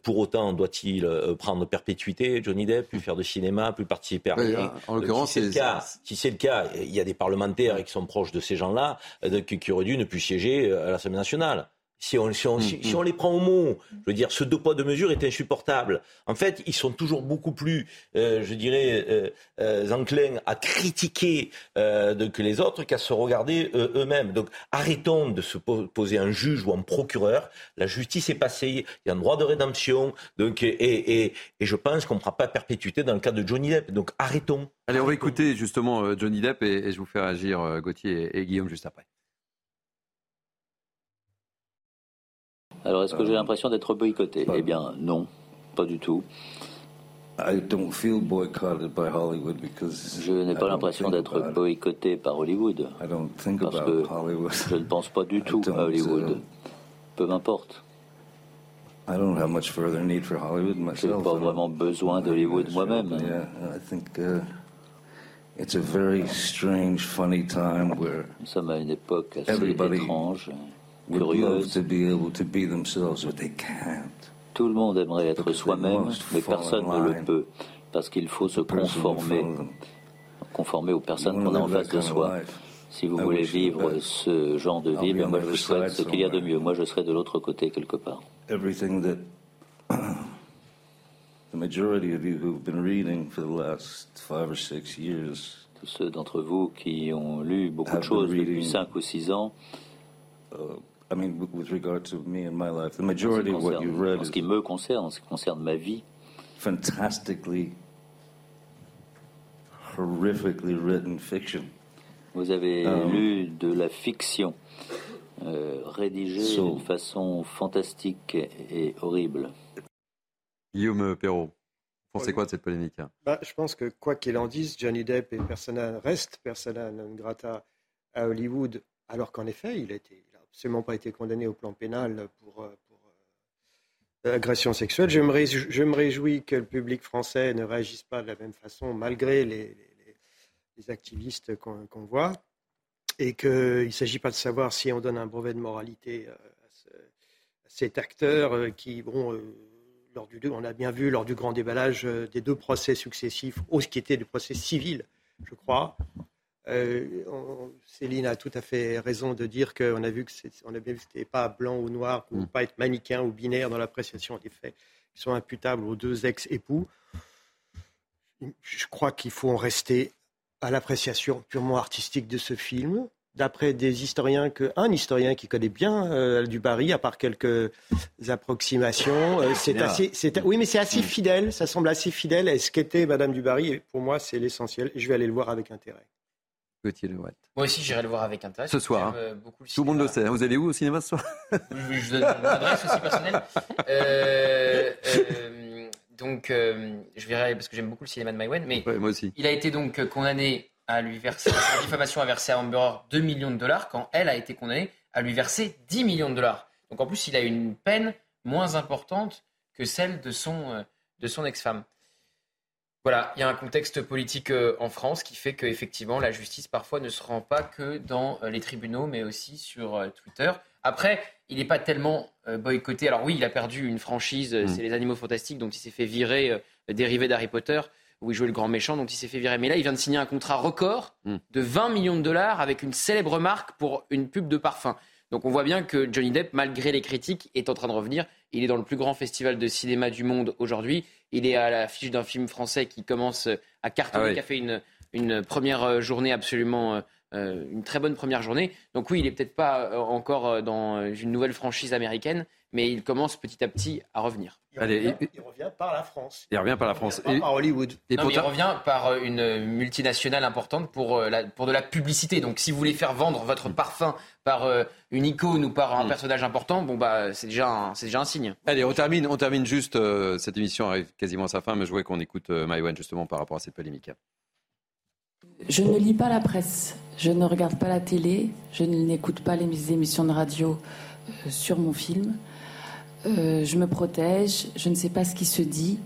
pour autant, doit-il prendre perpétuité, Johnny Depp, plus faire de cinéma, plus participer à rien En l'occurrence, si c'est le, cas, il y a des parlementaires qui sont proches de ces gens-là qui auraient dû ne plus siéger à l'Assemblée nationale. Si on, si, on, si, mm, on, mm. les prend au mot, je veux dire, ce deux poids deux mesures est insupportable. En fait, ils sont toujours beaucoup plus, euh, je dirais, euh, euh, enclins à critiquer euh, de, que les autres qu'à se regarder euh, eux-mêmes. Donc, arrêtons de se poser un juge ou un procureur. La justice est passée, il y a un droit de rédemption. Donc, et, et, et je pense qu'on ne fera pas perpétuité dans le cas de Johnny Depp. Donc, arrêtons. Allez, on va écouter justement Johnny Depp et, et je vous fais réagir Gauthier et Guillaume juste après. Alors, est-ce que j'ai l'impression d'être boycotté Eh bien, non, pas du tout. Je n'ai pas l'impression d'être boycotté par Hollywood, parce que je ne pense pas du tout à Hollywood. Peu m'importe. Je n'ai pas vraiment besoin d'Hollywood moi-même. Nous sommes à une époque assez étrange. Tout le monde aimerait être soi-même, mais personne ne le peut, parce qu'il faut se conformer, conformer aux personnes qu'on a en face de soi. Si vous voulez vivre ce genre de vie, moi je vous souhaite ce qu'il y a de mieux. Moi je serai de l'autre côté quelque part. Tous ceux d'entre vous qui ont lu beaucoup de choses depuis 5 ou 6 ans, I mean, with regard to me and my life, the majority of what you've read en ce qui me concerne, en ce qui concerne ma vie, fantastically, horrifically written fiction. Vous avez um, lu de la fiction euh, rédigée so, d'une façon fantastique et horrible. Guillaume Perrault, vous pensez quoi de cette polémique? Bah, Je pense que quoi qu'il en dise, Johnny Depp est persona, reste persona non grata à Hollywood, alors qu'en effet, il a été absolument pas été condamné au plan pénal pour, euh, euh, agression sexuelle. Je me, réjouis, que le public français ne réagisse pas de la même façon, malgré les, activistes qu'on voit, et qu'il ne s'agit pas de savoir si on donne un brevet de moralité euh, à, cet acteur qui, bon, lors du, on a bien vu lors du grand déballage des deux procès successifs, ce qui était des procès civils, je crois, Céline a tout à fait raison de dire qu'on a vu que c'était pas blanc ou noir, ne mm. pas être manichéen ou binaire dans l'appréciation des faits qui sont imputables aux deux ex-époux. Je crois qu'il faut en rester à l'appréciation purement artistique de ce film. D'après des historiens, que, un historien qui connaît bien euh, du Barry, à part quelques approximations, euh, c'est assez, oui, mais c'est assez fidèle. Ça semble assez fidèle à ce qu'était Madame du Barry. Et pour moi, c'est l'essentiel. Je vais aller le voir avec intérêt. Moi aussi, j'irai le voir avec intérêt. Ce soir. Hein. Euh, Tout le monde le sait. Vous allez où au cinéma ce soir Je donne mon adresse aussi personnelle. Euh, euh, donc, je verrai parce que j'aime beaucoup le cinéma de Maïwen. Mais moi aussi. il a été donc condamné à lui verser, la diffamation a versé à Amber 2 millions de dollars quand elle a été condamnée à lui verser 10 millions de dollars. Donc en plus, il a une peine moins importante que celle de son, de son ex-femme. Voilà, il y a un contexte politique euh, en France qui fait qu'effectivement, la justice parfois ne se rend pas que dans euh, les tribunaux, mais aussi sur euh, Twitter. Après, il n'est pas tellement boycotté. Alors oui, il a perdu une franchise, mm. c'est les Animaux Fantastiques, donc il s'est fait virer, dérivé d'Harry Potter, où il jouait le grand méchant, donc il s'est fait virer. Mais là, il vient de signer un contrat record mm. de 20 millions de dollars avec une célèbre marque pour une pub de parfum. Donc on voit bien que Johnny Depp, malgré les critiques, est en train de revenir. Il est dans le plus grand festival de cinéma du monde aujourd'hui. Il est à l'affiche d'un film français qui commence à cartonner, ah qui a fait une, une première euh, journée absolument, euh, une très bonne première journée. Donc oui, il n'est peut-être pas euh, encore dans une nouvelle franchise américaine, mais il commence petit à petit à revenir. Il, Allez, revient, il, revient, par la France. Il revient par la France. Il par Hollywood. Et il revient par une multinationale importante pour, la, pour de la publicité. Donc si vous voulez faire vendre votre parfum par une icône ou par un hmm. personnage important, bon bah c'est déjà un, c'est déjà un signe. Allez, on termine, on termine juste cette émission arrive quasiment à sa fin, mais je voudrais qu'on écoute euh, justement par rapport à cette polémique. Je ne lis pas la presse, je ne regarde pas la télé, je n'écoute pas les émissions de radio euh, sur mon film. Euh, je me protège, je ne sais pas ce qui se dit.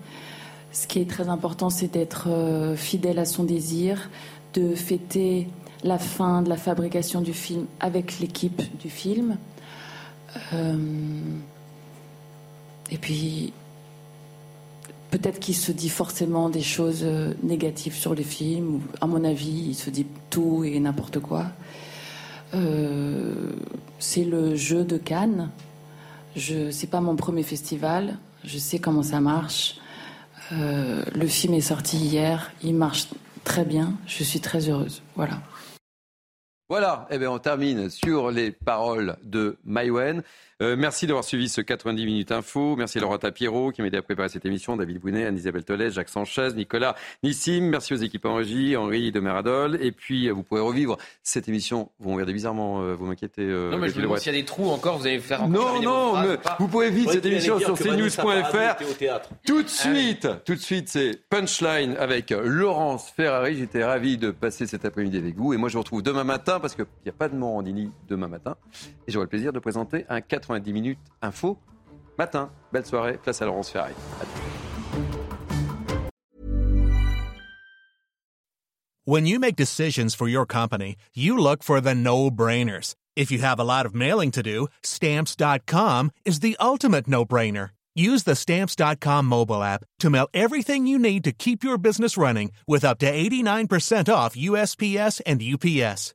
Ce qui est très important, c'est d'être euh, fidèle à son désir, de fêter la fin de la fabrication du film avec l'équipe du film. et puis, peut-être qu'il se dit forcément des choses négatives sur le film. À mon avis, il se dit tout et n'importe quoi. Euh, c'est le jeu de Cannes. Je c'est pas mon premier festival. Je sais comment ça marche. Euh, le film est sorti hier. Il marche très bien. Je suis très heureuse. Voilà. Voilà. Eh bien, on termine sur les paroles de Maïwen. Euh, merci d'avoir suivi ce 90 minutes info. Merci à Laurent Tapiro qui m'a aidé à préparer cette émission, David Bounet, Anne-Isabelle Tollet, Jacques Sanchez, Nicolas Nissim. Merci aux équipes en régie, Henri de Meradol. Et puis, euh, vous pourrez revivre cette émission. Vous regardez bizarrement, euh, vous m'inquiétez. non, mais je me s'il y a des trous encore, vous allez faire Non, non, vous pouvez vivre cette émission sur cnews.fr. Tout de suite, tout de suite, c'est Punchline avec Laurence Ferrari. J'étais ravi de passer cet après-midi avec vous. Et moi, je vous retrouve demain matin parce qu'il n'y a pas de Morandini demain matin. Et j'aurai le plaisir de présenter un 4 90 minutes info. Matin, belle soirée, place à Laurence Ferrari. When you make decisions for your company, you look for the no-brainers. If you have a lot of mailing to do, stamps.com is the ultimate no-brainer. Use the stamps.com mobile app to mail everything you need to keep your business running with up to 89% off USPS and UPS.